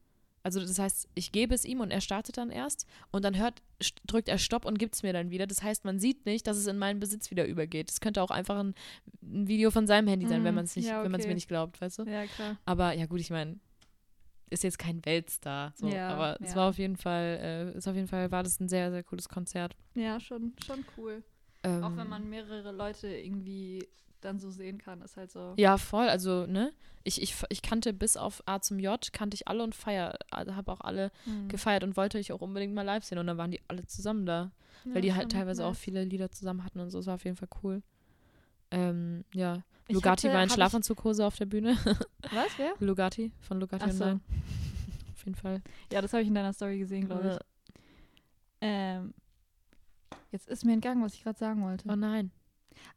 Also das heißt, ich gebe es ihm und er startet dann erst und dann hört, drückt er Stopp und gibt es mir dann wieder. Das heißt, man sieht nicht, dass es in meinen Besitz wieder übergeht. Es könnte auch einfach ein, ein Video von seinem Handy sein, wenn Mhm. man es nicht, Ja, wenn man es okay. mir nicht glaubt, weißt du? Ja, klar. Aber ja gut, ich meine, ist jetzt kein Weltstar, so, Ja, aber es ja. war auf jeden Fall, äh, ist auf jeden Fall, war das ein sehr, sehr cooles Konzert. Ja, schon, schon cool. Ähm, Auch wenn man mehrere Leute irgendwie dann so sehen kann, ist halt so. Ja, voll. Also, ne? Ich, ich, ich kannte bis auf A zum J, kannte ich alle und feier, also habe auch alle Hm. gefeiert und wollte ich auch unbedingt mal live sehen. Und dann waren die alle zusammen da. Ja, weil die halt teilweise auch nice. viele Lieder zusammen hatten und so. Es war auf jeden Fall cool. Ähm, ja. Ich Lugatti hatte- war in Schlafanzughose auf der Bühne. Was, wer? Lugatti von Lugatti Ach so. Nein. Auf jeden Fall. Ja, das habe ich in deiner Story gesehen, glaube Ja. ich. Ähm, jetzt ist mir entgangen, was ich gerade sagen wollte. Oh nein.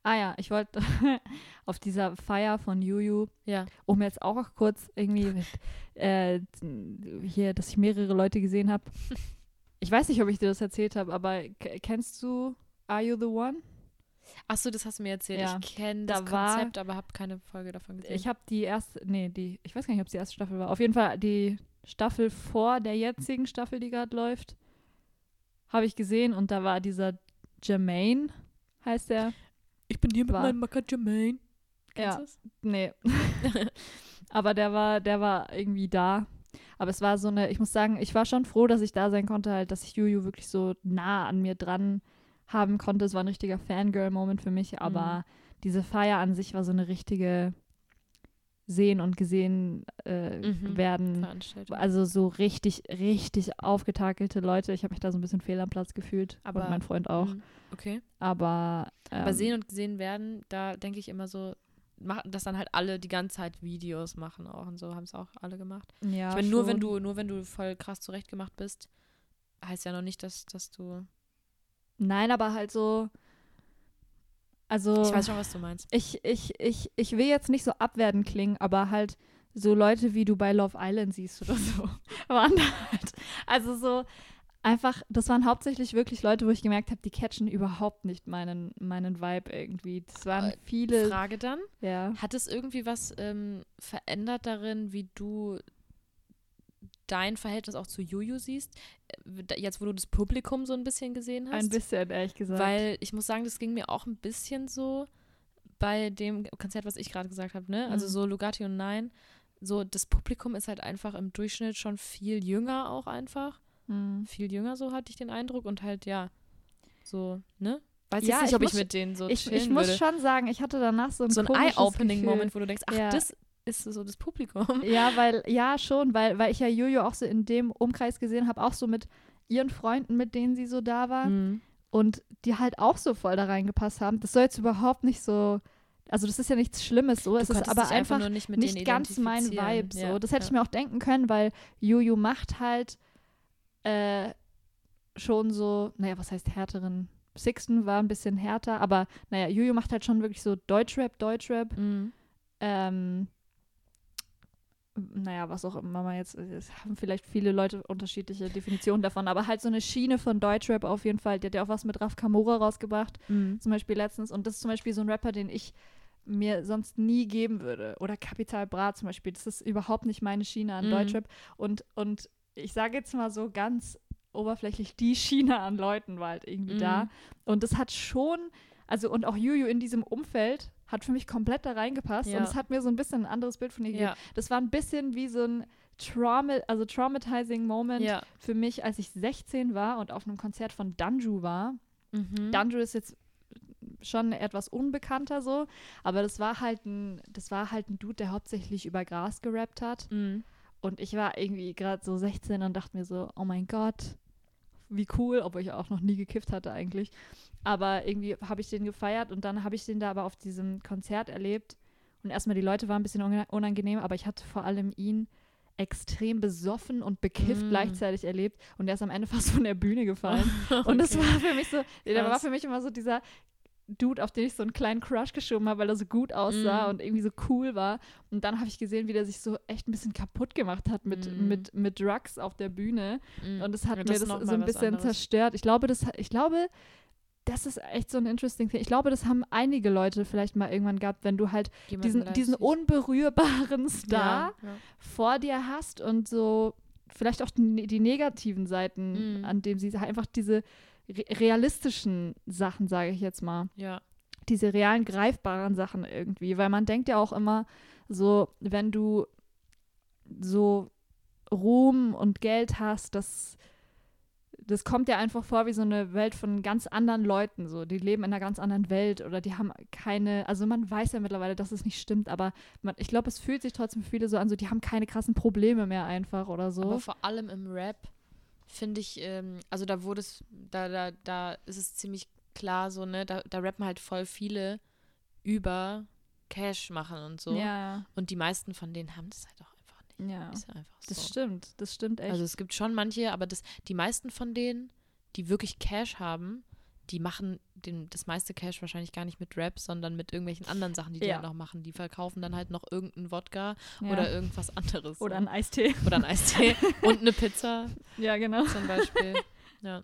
Ah ja, ich wollte auf dieser Feier von Juju, Ja. um jetzt auch noch kurz irgendwie mit, äh, hier, dass ich mehrere Leute gesehen habe. Ich weiß nicht, ob ich dir das erzählt habe, aber kennst du Are You the One? Achso, das hast du mir erzählt. Ja. Ich kenne Da das war- Konzept, aber habe keine Folge davon gesehen. Ich habe die erste, nee, die, ich weiß gar nicht, ob es die erste Staffel war. Auf jeden Fall die Staffel vor der jetzigen Staffel, die gerade läuft, habe ich gesehen und da war dieser Jermaine, heißt der. Ich bin hier mit war- meinem Macker Jermaine. Kennst Ja. du's? Nee. Aber der war, der war irgendwie da. Aber es war so eine, ich muss sagen, ich war schon froh, dass ich da sein konnte, halt, dass ich Juju wirklich so nah an mir dran haben konnte. Es war ein richtiger Fangirl-Moment für mich, aber diese Feier an sich war so eine richtige Sehen und gesehen äh, Mhm. werden. Also so richtig, richtig aufgetakelte Leute. Ich habe mich da so ein bisschen fehl am Platz gefühlt. Aber- und mein Freund auch. Mhm. Okay. Aber, ähm, Aber sehen und gesehen werden, da denke ich immer so, machen dass dann halt alle die ganze Zeit Videos machen auch und so haben es auch alle gemacht. ja, ich meine, nur wenn du, nur wenn du voll krass zurechtgemacht bist, heißt ja noch nicht, dass, dass du. Nein, aber halt so. Also. Ich weiß schon, was du meinst. ich, ich, ich, ich will jetzt nicht so abwertend klingen, aber halt so Leute, wie du bei Love Island siehst oder so, waren da halt. Also so einfach, das waren hauptsächlich wirklich Leute, wo ich gemerkt habe, die catchen überhaupt nicht meinen, meinen Vibe irgendwie. Das waren Äh, viele. Frage dann: ja. Hat es irgendwie was ähm, verändert darin, wie du dein Verhältnis auch zu Juju siehst? Äh, Jetzt, wo du das Publikum so ein bisschen gesehen hast? Ein bisschen, ehrlich gesagt. Weil ich muss sagen, das ging mir auch ein bisschen so bei dem Konzert, was ich gerade gesagt habe, ne? Also Mhm. so Lugatti und Nein. So, das Publikum ist halt einfach im Durchschnitt schon viel jünger auch einfach. Hm. Viel jünger, so hatte ich den Eindruck. Und halt, ja, so, ne? Weiß Ja, jetzt nicht, ich ob ich muss- mit denen so ich, ich muss würde. schon sagen, ich hatte danach so ein, so ein Eye-Opening-Moment, wo du denkst, ach, Ja. das ist so das Publikum. Ja, weil, ja, schon, weil, weil ich ja Jojo auch so in dem Umkreis gesehen habe, auch so mit ihren Freunden, mit denen sie so da war. Mhm. und die halt auch so voll da reingepasst haben. Das soll jetzt überhaupt nicht so, also das ist ja nichts Schlimmes so, es du ist konntest aber einfach einfach nur nicht nicht ganz mein. Vibe so. Ja, das hätte ja. ich mir auch denken können, weil Juju macht halt äh, schon so, naja, was heißt härteren? Sixten war ein bisschen härter, aber naja, Juju macht halt schon wirklich so Deutschrap, Deutschrap. Mhm. Ähm, naja, was auch immer man jetzt, es haben vielleicht viele Leute unterschiedliche Definitionen davon, aber halt so eine Schiene von Deutschrap auf jeden Fall. Die hat ja auch was mit Raf Kamora rausgebracht, Mhm. zum Beispiel letztens. Und das ist zum Beispiel so ein Rapper, den ich mir sonst nie geben würde. Oder Capital Bra zum Beispiel. Das ist überhaupt nicht meine Schiene an Mhm. Deutschrap. Und, und ich sage jetzt mal so ganz oberflächlich, die Schiene an Leuten war halt irgendwie Mhm. da. Und das hat schon, also und auch Juju in diesem Umfeld hat für mich komplett da reingepasst. Ja. Und es hat mir so ein bisschen ein anderes Bild von ihr gegeben. Ja, Das war ein bisschen wie so ein Trauma, also traumatizing Moment ja. für mich, als ich 16 war und auf einem Konzert von Danju war. Mhm. Danjo ist jetzt schon etwas unbekannter so, aber das war halt ein, das war halt ein Dude, der hauptsächlich über Gras gerappt hat. Mhm. Und ich war irgendwie gerade so 16 und dachte mir so, oh mein Gott, wie cool, obwohl ich auch noch nie gekifft hatte eigentlich. Aber irgendwie habe ich den gefeiert und dann habe ich den da aber auf diesem Konzert erlebt. Und erstmal die Leute waren ein bisschen unangenehm, aber ich hatte vor allem ihn extrem besoffen und bekifft Mm. gleichzeitig erlebt und er ist am Ende fast von der Bühne gefallen. Und das war für mich so, der war für mich immer so dieser Dude, auf den ich so einen kleinen Crush geschoben habe, weil er so gut aussah Mm. und irgendwie so cool war. Und dann habe ich gesehen, wie der sich so echt ein bisschen kaputt gemacht hat mit, Mm. mit, mit Drugs auf der Bühne. Mhm. Und das hat Ja, mir ist das so ein bisschen anderes. zerstört. Ich glaube, das, ich glaube, das ist echt so ein interesting thing. Ich glaube, das haben einige Leute vielleicht mal irgendwann gehabt, wenn du halt Jemanden diesen, diesen unberührbaren Star Ja, ja. vor dir hast und so vielleicht auch die, die negativen Seiten, Mhm. an dem sie einfach diese realistischen Sachen, sage ich jetzt mal, ja. diese realen greifbaren Sachen irgendwie, weil man denkt ja auch immer so, wenn du so Ruhm und Geld hast, das das kommt ja einfach vor wie so eine Welt von ganz anderen Leuten, so die leben in einer ganz anderen Welt oder die haben keine, also man weiß ja mittlerweile, dass es nicht stimmt, aber man, ich glaube, es fühlt sich trotzdem für viele so an, so die haben keine krassen Probleme mehr einfach oder so. Aber vor allem im Rap finde ich, ähm, also da wurde es, da, da, da ist es ziemlich klar so, ne, da, da rappen halt voll viele über Cash machen und so. Ja, Und die meisten von denen haben das halt auch einfach nicht. ja. Ist ja einfach so. Das stimmt, das stimmt echt. Also es gibt schon manche, aber das, die meisten von denen, die wirklich Cash haben, die machen den, das meiste Cash wahrscheinlich gar nicht mit Rap, sondern mit irgendwelchen anderen Sachen, die die Ja. halt noch machen. Die verkaufen dann halt noch irgendeinen Wodka ja. oder irgendwas anderes. oder so. ein Eistee. oder ein Eistee und eine Pizza ja, genau. zum Beispiel. Ja,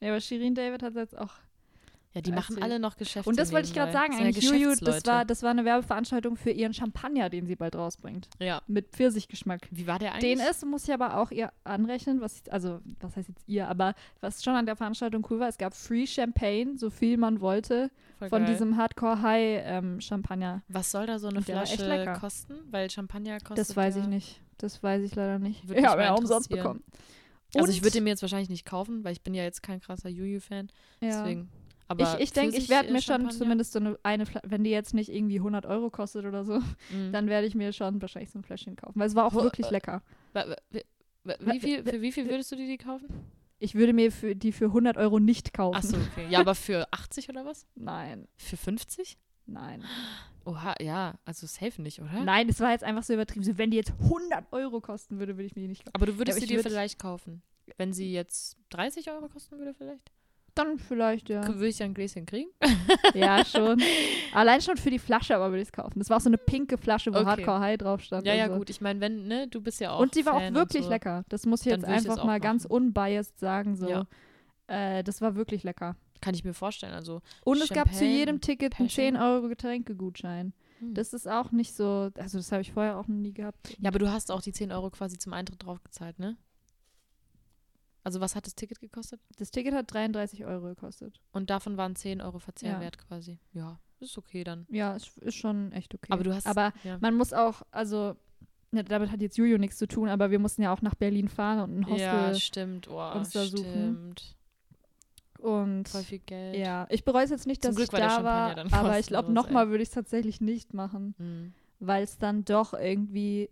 Ja, aber Shirin David hat jetzt auch ja die machen alle noch Geschäfte. Und das wollte ich gerade sagen, eigentlich Juju, das war, das war eine Werbeveranstaltung für ihren Champagner, den sie bald rausbringt. Ja. Mit Pfirsichgeschmack. Wie war der eigentlich? Den ist, muss ich aber auch ihr anrechnen, was ich, also was heißt jetzt ihr, aber was schon an der Veranstaltung cool war, es gab Free Champagne, so viel man wollte, Voll von geil. diesem Hardcore High ähm, Champagner. Was soll da so eine Und Flasche lecker. kosten? Weil Champagner kostet Das weiß ja, ich nicht. Das weiß ich leider nicht. Würde Ich habe ja umsonst bekommen. Also ich Und- würde den mir jetzt wahrscheinlich nicht kaufen, weil ich bin ja jetzt kein krasser Juju-Fan. ja. Deswegen. Aber ich ich denke, ich Pfirsich, werde äh, mir schon Champagner? zumindest so eine, eine wenn die jetzt nicht irgendwie 100 Euro kostet oder so, Mhm. dann werde ich mir schon wahrscheinlich so ein Fläschchen kaufen. Weil es war auch Wo- wirklich äh, lecker. Wie, viel, für wie viel würdest du dir die kaufen? Ich würde mir für die für 100 Euro nicht kaufen. Achso, okay. Ja, aber für 80 oder was? Nein, Für 50? nein. Oha, ja, also safe nicht, oder? Nein, das war jetzt einfach so übertrieben. So, wenn die jetzt 100 Euro kosten würde, würde ich mir die nicht kaufen. Aber du würdest Ja, sie aber ich dir würd- vielleicht kaufen. Wenn sie jetzt 30 Euro kosten würde, vielleicht? Dann vielleicht, ja. Würde ich ja ein Gläschen kriegen? ja, schon. Allein schon für die Flasche aber würde ich es kaufen. Das war auch so eine pinke Flasche, wo Okay. Hardcore High drauf stand. Ja, ja, so. gut. Ich meine, wenn, ne, du bist ja auch. Und die war Fan auch wirklich so. lecker. Das muss ich jetzt ich einfach auch mal ganz machen. unbiased sagen. So. Ja. Äh, das war wirklich lecker. Kann ich mir vorstellen. Also, Und es gab zu Champagne, jedem Ticket einen Passion. 10 Euro Getränkegutschein. hm. Das ist auch nicht so, also das habe ich vorher auch noch nie gehabt. ja, aber du hast auch die 10 Euro quasi zum Eintritt draufgezahlt, ne? Also, was hat das Ticket gekostet? Das Ticket hat 33 Euro gekostet. Und davon waren 10 Euro Verzehrwert quasi. Ja, ist okay dann. Ja, ist, ist schon echt okay. Aber du hast. Aber ja. man muss auch, also, ne, damit hat jetzt Juju nichts zu tun, aber wir mussten ja auch nach Berlin fahren und ein ja, Hostel. stimmt. Oh, uns da suchen. stimmt. und Voll viel Geld. ja, ich bereue es jetzt nicht, Zum dass Glück ich da war, aber ich glaube, nochmal würde ich es tatsächlich nicht machen, Hm. weil es dann doch irgendwie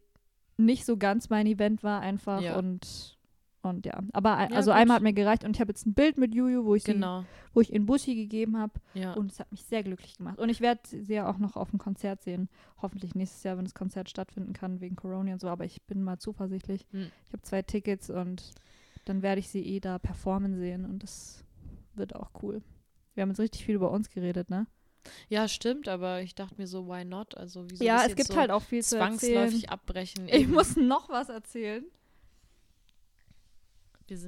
nicht so ganz mein Event war einfach Ja. und und ja, aber Ja, also gut. einmal hat mir gereicht und ich habe jetzt ein Bild mit Juju, wo ich sie, Genau. wo ich in Bussi gegeben habe Ja. und es hat mich sehr glücklich gemacht und ich werde sie ja auch noch auf dem Konzert sehen, hoffentlich nächstes Jahr, wenn das Konzert stattfinden kann wegen Corona und so, aber ich bin mal zuversichtlich. Hm. Ich habe zwei Tickets und dann werde ich sie eh da performen sehen und das wird auch cool. Wir haben jetzt richtig viel über uns geredet, ne? ja, stimmt, aber ich dachte mir so, why not? Also, wieso ja, das es gibt so halt auch viel zu erzählen. zwangsläufig abbrechen? Ich Eben. muss noch was erzählen.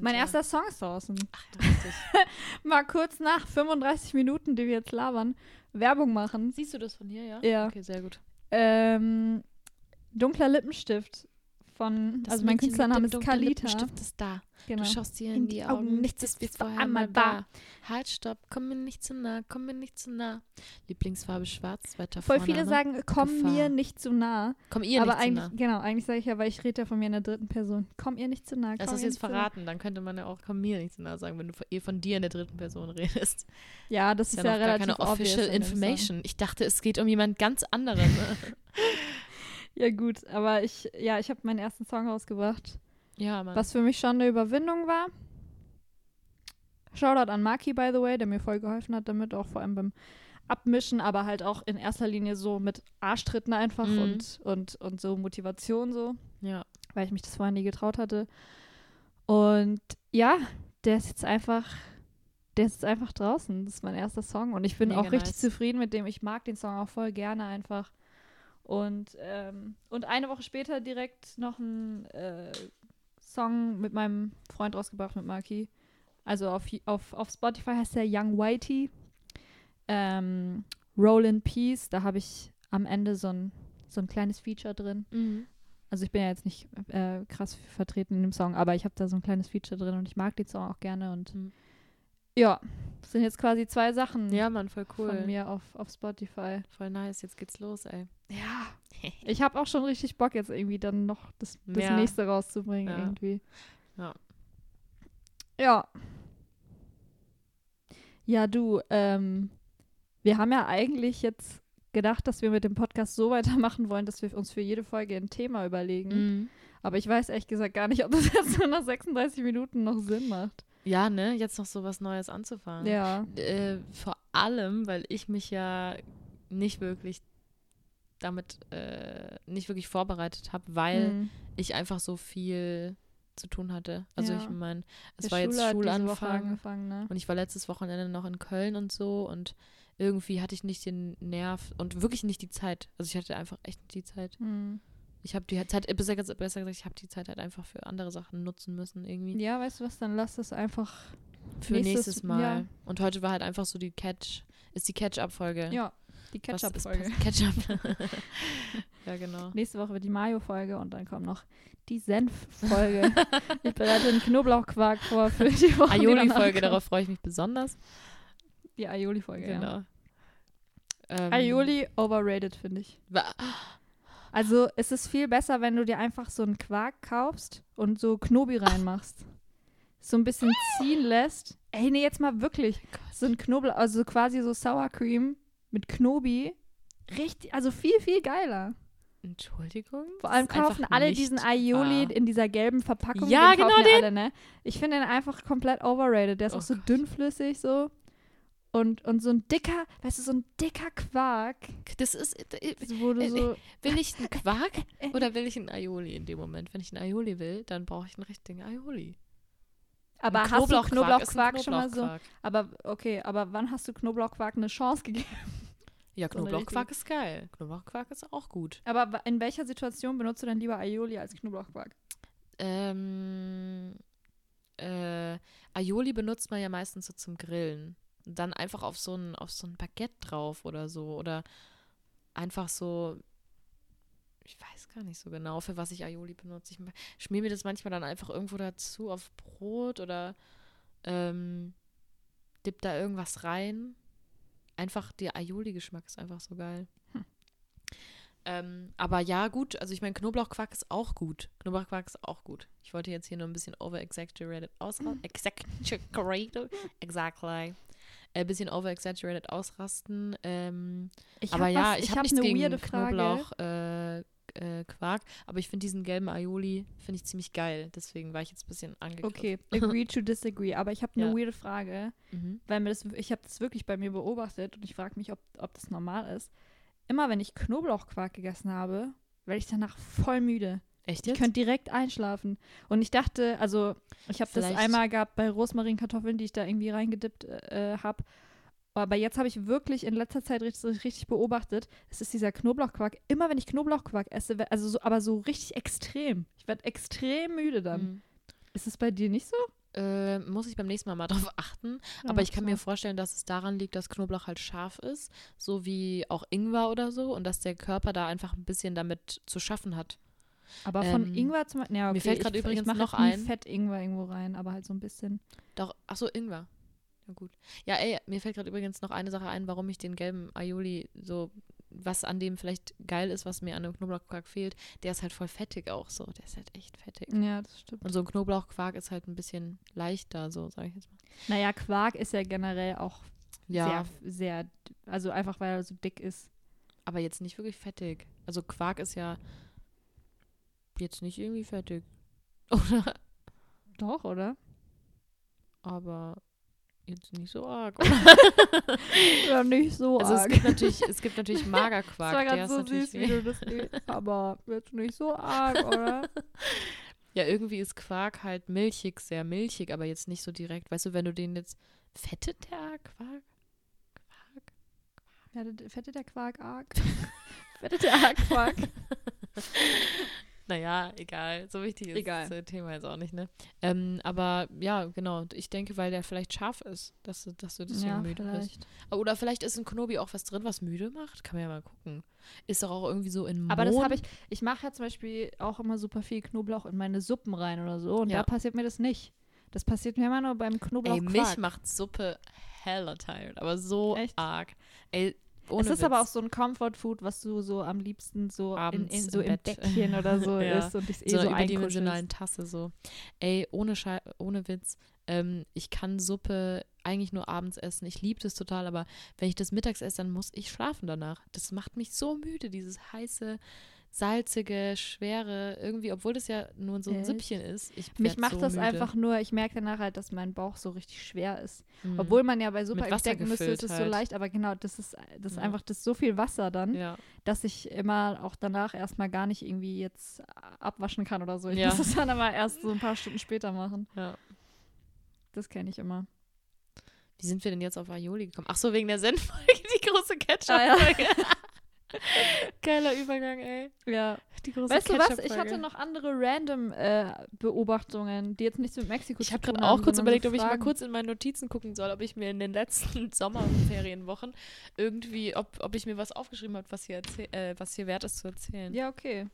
Mein ja, erster Song ist draußen. Ach, richtig. Mal kurz nach 35 Minuten, die wir jetzt labern, Werbung machen. Siehst du das von hier, ja? Ja. Okay, sehr gut. Ähm, dunkler Lippenstift von, Das also mein Künstlername ist Kalita. Lippenstift ist da. Genau. Du schaust dir in, die, Augen, nichts ist wie es vor einmal war. Halt, stopp, komm mir nicht zu nah, komm mir nicht zu nah. Lieblingsfarbe schwarz, Wetter Voll Vorname. viele sagen, komm Gefahr. mir nicht zu nah. komm ihr aber nicht zu eigentlich, nah. genau, eigentlich sage ich ja, weil ich rede ja von mir in der dritten Person. Komm ihr nicht zu nah. Das hast du jetzt zu nah. verraten, dann könnte man ja auch komm mir nicht zu nah sagen, wenn du von- von dir in der dritten Person redest. Ja, das ist ist ja, ja, noch gar relativ keine official in information. Ich dachte, es geht um jemand ganz anderen. Ja, gut, aber ich, ja, ich habe meinen ersten Song rausgebracht. ja, Mann. Was für mich schon eine Überwindung war. Shoutout an Maki, by the way, der mir voll geholfen hat damit, auch vor allem beim Abmischen, aber halt auch in erster Linie so mit Arschtritten einfach Mhm. und, und, und so Motivation so, Ja. weil ich mich das vorher nie getraut hatte. Und ja, der ist jetzt einfach, der ist jetzt einfach draußen. Das ist mein erster Song und ich bin Mega auch richtig nice. zufrieden mit dem. Ich mag den Song auch voll gerne einfach. Und, ähm, und eine Woche später direkt noch ein äh, Song mit meinem Freund rausgebracht, mit Maki. Also auf, auf, auf Spotify heißt der Young Whitey. Ähm, Roll in Peace, da habe ich am Ende so ein, so ein kleines Feature drin. Mhm. Also ich bin ja jetzt nicht äh, krass vertreten in dem Song, aber ich habe da so ein kleines Feature drin und ich mag den Song auch gerne. Und Mhm. Ja, das sind jetzt quasi zwei Sachen Ja, Mann, voll cool. von mir auf, auf Spotify. Voll nice, jetzt geht's los, ey. Ja. Ich habe auch schon richtig Bock, jetzt irgendwie dann noch das, das Ja. nächste rauszubringen, Ja. irgendwie. Ja. Ja. Ja, du, ähm, wir haben ja eigentlich jetzt gedacht, dass wir mit dem Podcast so weitermachen wollen, dass wir uns für jede Folge ein Thema überlegen. Mhm. Aber ich weiß ehrlich gesagt gar nicht, ob das jetzt nur nach 36 Minuten noch Sinn macht. Ja, ne, jetzt noch so was Neues anzufangen. Ja. Äh, vor allem, weil ich mich ja nicht wirklich damit äh, nicht wirklich vorbereitet habe, weil Hm. ich einfach so viel zu tun hatte. Also Ja. ich meine, es Der war jetzt Schule Woche Schulanfang ne? und ich war letztes Wochenende noch in Köln und so und irgendwie hatte ich nicht den Nerv und wirklich nicht die Zeit. Also ich hatte einfach echt nicht die Zeit. Hm. Ich habe die Zeit, besser, ges- besser gesagt, ich habe die Zeit halt einfach für andere Sachen nutzen müssen irgendwie. Ja, weißt du was, dann lass es einfach. Für nächstes- nächstes, Mal. ja. Und heute war halt einfach so die Catch, ist die Catch-Up-Folge. Ja, die pass- Ketchup. ja, genau. Nächste Woche wird die Mayo-Folge und dann kommt noch die Senf-Folge. ich bereite einen Knoblauchquark vor für die Woche. Aioli-Folge, darauf freue ich mich besonders. Die Aioli-Folge, ja. Genau. Ähm, Aioli overrated, finde ich. Also es ist viel besser, wenn du dir einfach so einen Quark kaufst und so Knobi reinmachst. So ein bisschen ziehen lässt. Ey, nee, jetzt mal wirklich. So ein Knoblauch, also quasi so Sour Cream mit Knobi. Richtig, also viel, viel geiler. Entschuldigung? Vor allem kaufen alle diesen Aioli wahr. in dieser gelben Verpackung. Ja, den genau den. alle, ne? Ich finde den einfach komplett overrated. Der ist Oh auch so Gott. dünnflüssig so. Und, und so ein dicker, weißt du, so ein dicker Quark, Das ist, äh, so, wo du Äh, so. will ich einen Quark oder will ich einen Aioli in dem Moment? Wenn ich einen Aioli will, dann brauche ich einen richtigen Aioli. Aber Ein hast du Knoblauchquark Knoblauchquark schon mal so? Aber okay, aber wann hast du Knoblauchquark eine Chance gegeben? Ja, So Knoblauchquark ist geil. Knoblauchquark ist auch gut. Aber in welcher Situation benutzt du denn lieber Aioli als Knoblauchquark? Ähm, äh, Aioli benutzt man ja meistens so zum Grillen. Und dann einfach auf so ein, auf so ein Baguette drauf oder so. Oder einfach so, ich weiß gar nicht so genau, für was ich Aioli benutze. Ich schmier mir das manchmal dann einfach irgendwo dazu auf Brot oder ähm, dipp da irgendwas rein. Einfach der Aioli-Geschmack ist einfach so geil. Hm. Ähm, aber ja, gut, also ich meine, Knoblauchquark ist auch gut. Knoblauchquark ist auch gut. Ich wollte jetzt hier nur ein bisschen over-exaggerated ausrasten. Exaggerated. Exactly. Ein bisschen over-exaggerated ausrasten. Ähm, Ich aber ja, was- ich, ich habe hab nichts eine gegen. Knoblauch, äh, äh, Quark. Aber ich finde diesen gelben Aioli, finde ich ziemlich geil. Deswegen war ich jetzt ein bisschen angegriffen. Okay, agree to disagree. Aber ich habe eine Ja. weirde Frage, Mhm. weil mir das, ich habe das wirklich bei mir beobachtet und ich frage mich, ob, ob das normal ist. Immer wenn ich Knoblauchquark gegessen habe, werde ich danach voll müde. Echt Ich jetzt? könnte direkt einschlafen. Und ich dachte, also ich habe das einmal gehabt bei Rosmarinkartoffeln, die ich da irgendwie reingedippt äh, habe. Aber jetzt habe ich wirklich in letzter Zeit richtig, richtig beobachtet, es ist dieser Knoblauchquark. Immer wenn ich Knoblauchquark esse, also so, aber so richtig extrem. Ich werde extrem müde dann. Mhm. Ist es bei dir nicht so? Äh, muss ich beim nächsten Mal mal drauf achten. Ja, Aber ich kann mach mir so. vorstellen, dass es daran liegt, dass Knoblauch halt scharf ist, so wie auch Ingwer oder so, und dass der Körper da einfach ein bisschen damit zu schaffen hat. Aber von Ähm, Ingwer zum Beispiel. Ja, okay, mir fällt gerade übrigens noch ein- Fett Ingwer irgendwo rein, aber halt so ein bisschen. Doch, ach so, Ingwer. Ja, gut. Ja, ey, mir fällt gerade übrigens noch eine Sache ein, warum ich den gelben Aioli so, was an dem vielleicht geil ist, was mir an dem Knoblauchquark fehlt. Der ist halt voll fettig auch so. Der ist halt echt fettig. Ja, das stimmt. Und so ein Knoblauchquark ist halt ein bisschen leichter, so, sag ich jetzt mal. Naja, Quark ist ja generell auch Ja, sehr, sehr, also einfach weil er so dick ist. aber jetzt nicht wirklich fettig. Also Quark ist ja jetzt nicht irgendwie fettig. Oder? Doch, oder? Aber jetzt nicht so arg. Ja, nicht so Also es arg. gibt natürlich, es gibt natürlich Das Magerquark. war der gerade ist so natürlich süß, wie du das aber jetzt nicht so arg, oder? Ja, irgendwie ist Quark halt milchig, sehr milchig, aber jetzt nicht so direkt. Weißt du, wenn du den jetzt. Fettet der Quark? Quark? Ja, der- fettet der Quark arg? fettet der arg Quark? Naja, egal. So wichtig ist Egal. das Thema jetzt auch nicht, ne? Ähm, aber ja, genau. Ich denke, weil der vielleicht scharf ist, dass du, dass du deswegen ja, müde bist. vielleicht. Oder vielleicht ist in Knobi auch was drin, was müde macht. Kann man ja mal gucken. Ist doch auch irgendwie so in Aber das Mohn. habe ich, ich mache ja zum Beispiel auch immer super viel Knoblauch in meine Suppen rein oder so und Ja. da passiert mir das nicht. Das passiert mir immer nur beim Knoblauch. Ey, mich macht Suppe hella tired, aber so Echt? arg. Ey, Es ist aber auch Witz. so ein Comfort Food, was du so am liebsten so in, Abends in, so im im. Deckchen oder so Ja. isst und dich eh so so, einkuschelst. Tasse so. Ey, ohne Schei ohne Witz. Ähm, ich kann Suppe eigentlich nur abends essen. Ich liebe das total, aber wenn ich das mittags esse, dann muss ich schlafen danach. Das macht mich so müde, dieses heiße, salzige, schwere, irgendwie, obwohl das ja nur so ein Echt? Süppchen ist. Ich Mich macht so das müde. einfach nur, ich merke danach halt, dass mein Bauch so richtig schwer ist. Mhm. Obwohl man ja bei Wasser denken müsste, es ist so halt. leicht, aber genau, das ist, das ist Ja. einfach das ist so viel Wasser dann, Ja. dass ich immer auch danach erstmal gar nicht irgendwie jetzt abwaschen kann oder so. Ich Ja. muss das dann aber erst so ein paar Stunden später machen. ja. Das kenne ich immer. Wie sind wir denn jetzt auf Aioli gekommen? Ach so, wegen der Senffolge, die große Ah, Ketchup-Folge. Geiler Übergang, ey. Ja. Die große Weißt du was? Ich hatte noch andere random äh, Beobachtungen, die jetzt nichts mit Mexiko Ich zu habe tun gerade haben. auch kurz sondern so überlegt, ob ich mal kurz in meine Notizen gucken soll, ob ich mir in den letzten Sommerferienwochen irgendwie, ob, ob ich mir was aufgeschrieben habe, was hier, äh, was hier wert ist zu erzählen. Ja, okay.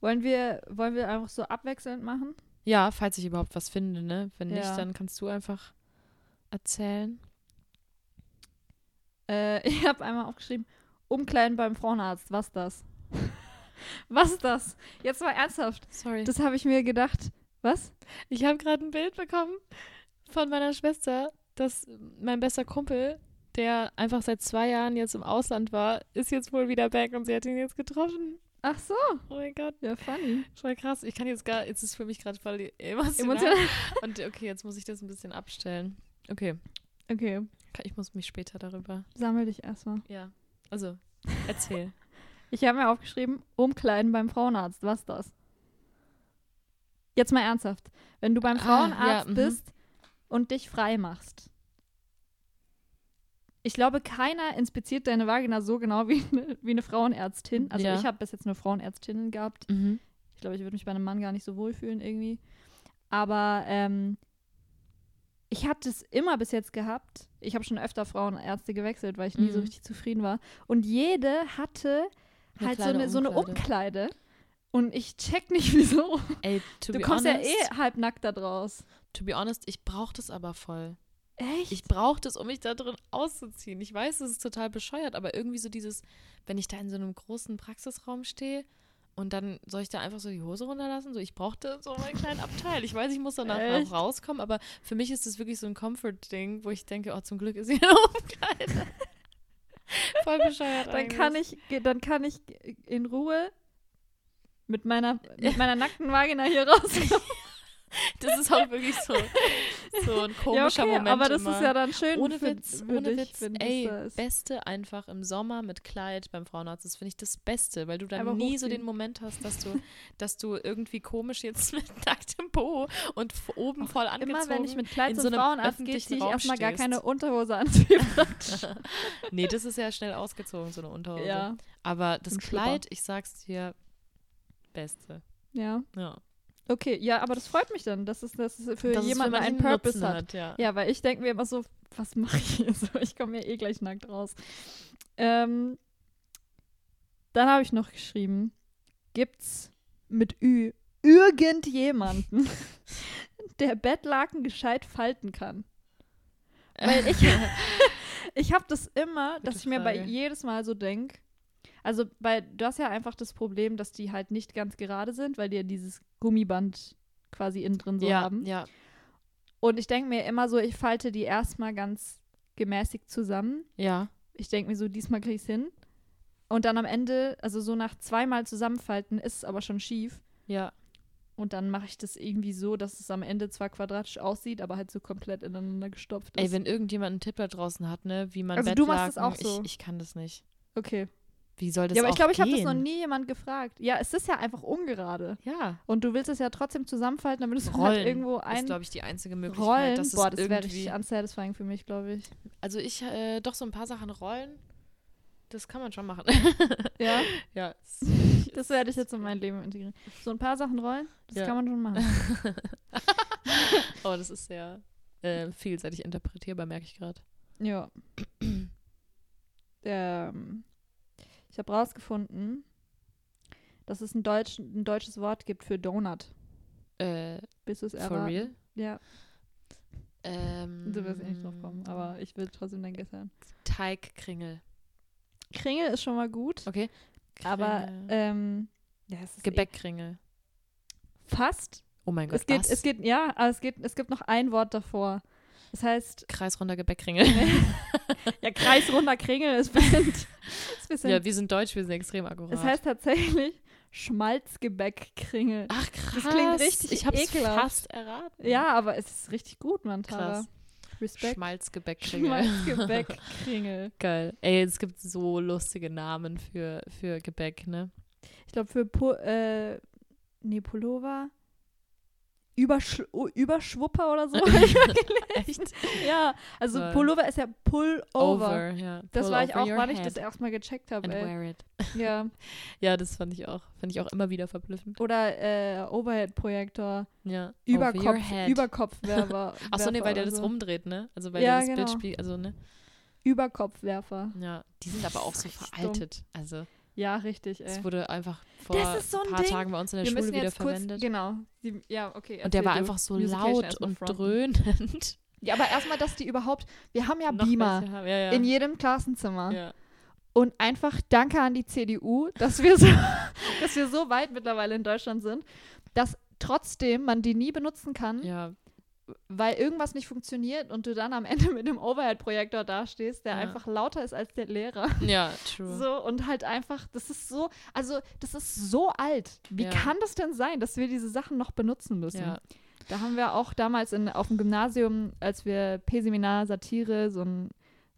Wollen wir, wollen wir einfach so abwechselnd machen? Ja, falls ich überhaupt was finde, ne? Wenn nicht, Ja. dann kannst du einfach erzählen. Äh, ich habe einmal aufgeschrieben, Umkleiden beim Frauenarzt. Was das? Was das? Jetzt mal ernsthaft. Sorry. Das habe ich mir gedacht. Was? ich habe gerade ein Bild bekommen von meiner Schwester, dass mein bester Kumpel, der einfach seit zwei Jahren jetzt im Ausland war, ist jetzt wohl wieder back und sie hat ihn jetzt getroffen. Ach so. Oh mein Gott, Ja, funny. voll krass. Ich kann jetzt gar, jetzt ist für mich gerade voll emotional. Emotional. Und okay, jetzt muss ich das ein bisschen abstellen. Okay, Okay, ich muss mich später darüber. sammel dich erstmal. Ja, also erzähl. Ich habe mir aufgeschrieben, Umkleiden beim Frauenarzt. Was das? Jetzt mal ernsthaft. Wenn du beim Ah, Frauenarzt ja, mhm. bist und dich frei machst. Ich glaube, keiner inspiziert deine Vagina so genau wie eine, wie eine Frauenärztin. Also Ja. ich habe bis jetzt nur Frauenärztinnen gehabt. mhm. Ich glaube, ich würde mich bei einem Mann gar nicht so wohlfühlen irgendwie. Aber ähm, ich hatte es immer bis jetzt gehabt. Ich habe schon öfter Frauenärzte gewechselt, weil ich nie so Mhm. richtig zufrieden war. Und jede hatte Eine halt so eine, so eine Umkleide. Umkleide. Und ich check nicht, wieso. Ey, to Du kommst honest, ja eh halbnackt da draus. to be honest, ich brauche das aber voll. Echt? Ich brauche das, um mich da drin auszuziehen. Ich weiß, es ist total bescheuert, aber irgendwie so dieses, wenn ich da in so einem großen Praxisraum stehe und dann soll ich da einfach so die Hose runterlassen, so ich brauchte so meinen kleinen Abteil. Ich weiß, ich muss danach Echt? noch rauskommen, aber für mich ist das wirklich so ein Comfort-Ding, wo ich denke, oh, zum Glück ist hier eine Umkleide. Voll bescheuert dann eigentlich. kann ich, dann kann ich in Ruhe mit meiner, mit meiner nackten Vagina hier raus. Das ist auch wirklich so, so ein ja, komischer okay, Moment aber das immer. ist ja dann schön ohne Witz, für ohne dich, Witz. das Ey, da ist. Beste einfach im Sommer mit Kleid beim Frauenarzt. Das finde ich das Beste, weil du dann Einfach nie so hochziehen. den Moment hast, dass du, dass du irgendwie komisch jetzt mit nacktem Po und oben voll angezogen. Immer wenn ich mit Kleid zum so Frauenarzt gehe, ziehe ich erstmal gar keine Unterhose an. Das nee, das ist ja schnell ausgezogen, so eine Unterhose. ja, Aber das. Kleid, ich sag's dir, Beste. ja. Ja. Okay, ja, aber das freut mich dann, dass es, dass es für Dass es jemanden manchen einen Purpose Nutzen hat. ja. Ja, weil ich denke mir immer so, was mache ich hier so? Ich komme ja eh gleich nackt raus. Ähm, dann habe ich noch geschrieben, gibt's mit Ü irgendjemanden, der Bettlaken gescheit falten kann? Weil ich, ich habe das immer, dass Gute ich mir bei Frage. jedes Mal so denke, also bei, du hast ja einfach das Problem, dass die halt nicht ganz gerade sind, weil die ja dieses Gummiband quasi innen drin so ja, haben. ja, Und ich denke mir immer so, ich falte die erstmal ganz gemäßigt zusammen. ja. Ich denke mir so, diesmal kriege ich es hin. Und dann am Ende, also so nach zweimal zusammenfalten, ist es aber schon schief. Ja, Und dann mache ich das irgendwie so, dass es am Ende zwar quadratisch aussieht, aber halt so komplett ineinander gestopft ist. ey, wenn irgendjemand einen Tipp da draußen hat, ne, wie man Also du machst Bettlaken, das auch so? Ich, ich kann das nicht. okay. Wie soll das Ja, aber ich glaube, ich habe das noch nie jemand gefragt. Ja, es ist ja einfach ungerade. Ja, Und du willst es ja trotzdem zusammenfalten, damit es halt irgendwo ist, ein glaube ich, die einzige Möglichkeit, Rollen. dass Boah, das wäre richtig unsatisfying für mich, glaube ich. Also ich, äh, doch so ein paar Sachen rollen, das kann man schon machen. Ja, ja, das werde ich jetzt in mein Leben integrieren. So ein paar Sachen rollen, das Ja. kann man schon machen. oh, das ist sehr äh, vielseitig interpretierbar, merke ich gerade. Ja. ähm, ich habe rausgefunden, dass es ein, Deutsch, ein deutsches Wort gibt für Donut. Äh, Bist du es for real? Ja, Ähm, du wirst eh nicht drauf kommen, aber ich will trotzdem dein Guess hören. Teigkringel. Kringel ist schon mal gut, Okay. aber Kringel. ähm, ja, es ist Gebäckkringel. eh fast. Oh mein Gott, Es geht, was? es geht, ja, aber es geht, es gibt noch ein Wort davor. Das heißt, Kreisrunder Gebäckkringel. ja, kreisrunder Kringel ist bisschen, ist bisschen ja, wir sind deutsch, wir sind extrem akkurat. Es heißt tatsächlich Schmalzgebäckkringel. Ach krass. das klingt richtig Ich hab's ekelhaft. fast erraten. Ja, aber es ist richtig gut. Krass. Respekt. Schmalzgebäckkringel. Schmalzgebäckkringel. Geil. Ey, es gibt so lustige Namen für, für Gebäck, ne? Ich glaube für Pu äh, nee, Pullover. Übersch Überschwupper oder so. Echt? ja, also Toll. Pullover ist ja Pullover. Over, ja. Das Pull war ich auch, wann ich das erstmal gecheckt habe. Ja. Ja, das fand ich auch. Fand ich auch immer wieder verblüffend. Oder äh, Overhead-Projektor. Ja. Überkopf. Überkopfwerfer. Achso, nee, weil der das so. rumdreht, ne? Also weil Ja, der das genau. Bild spielt, also ne? Überkopfwerfer. Ja, die sind aber auch so veraltet. Also, Ja, richtig, ey. es wurde einfach vor so ein ein paar Ding. Tagen bei uns in der Wir Schule wieder jetzt kurz, verwendet. genau. Die, ja, okay. Und der war einfach so laut und fronten. dröhnend. Ja, aber erstmal, dass die überhaupt, wir haben ja Noch Beamer haben. Ja, ja. in jedem Klassenzimmer. ja. Und einfach danke an die CDU, dass wir so, dass wir so weit mittlerweile in Deutschland sind, dass trotzdem man die nie benutzen kann, ja, weil irgendwas nicht funktioniert und du dann am Ende mit dem Overhead-Projektor dastehst, der Ja. einfach lauter ist als der Lehrer. ja, true. So, und halt einfach, das ist so, also das ist so alt. Wie Ja. kann das denn sein, dass wir diese Sachen noch benutzen müssen? Ja. Da haben wir auch damals in, auf dem Gymnasium, als wir P-Seminar Satire, so, ein,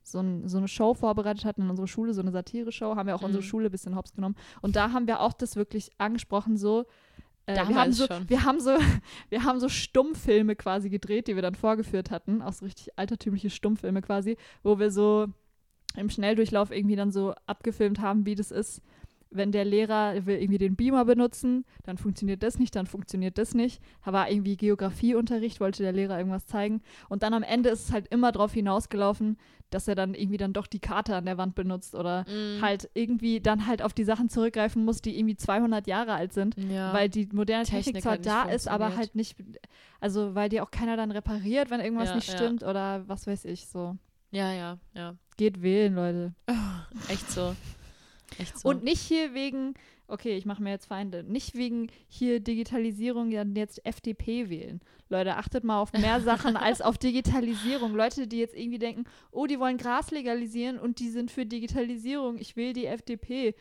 so, ein, so eine Show vorbereitet hatten in unserer Schule, so eine Satire-Show, haben wir auch Mhm. unsere Schule ein bisschen hops genommen. Und da haben wir auch das wirklich angesprochen, so. Äh, wir, haben so, wir haben so wir haben so Stummfilme quasi gedreht, die wir dann vorgeführt hatten, auch so richtig altertümliche Stummfilme quasi, wo wir so im Schnelldurchlauf irgendwie dann so abgefilmt haben, wie das ist, wenn der Lehrer will irgendwie den Beamer benutzen, dann funktioniert das nicht, dann funktioniert das nicht. Da war irgendwie Geografieunterricht, wollte der Lehrer irgendwas zeigen. Und dann am Ende ist es halt immer drauf hinausgelaufen, dass er dann irgendwie dann doch die Karte an der Wand benutzt oder Mhm. halt irgendwie dann halt auf die Sachen zurückgreifen muss, die irgendwie 200 Jahre alt sind. ja. Weil die moderne Technik, Technik zwar halt nicht da ist, aber halt nicht, also weil die auch keiner dann repariert, wenn irgendwas Ja, nicht ja. stimmt oder was weiß ich so. ja, ja, ja. Geht wählen, Leute. Echt so. Echt so. Und nicht hier wegen, okay, ich mache mir jetzt Feinde, nicht wegen hier Digitalisierung dann jetzt FDP wählen. Leute, achtet mal auf mehr Sachen als auf Digitalisierung. Leute, die jetzt irgendwie denken, oh, die wollen Gras legalisieren und die sind für Digitalisierung, ich will die FDP.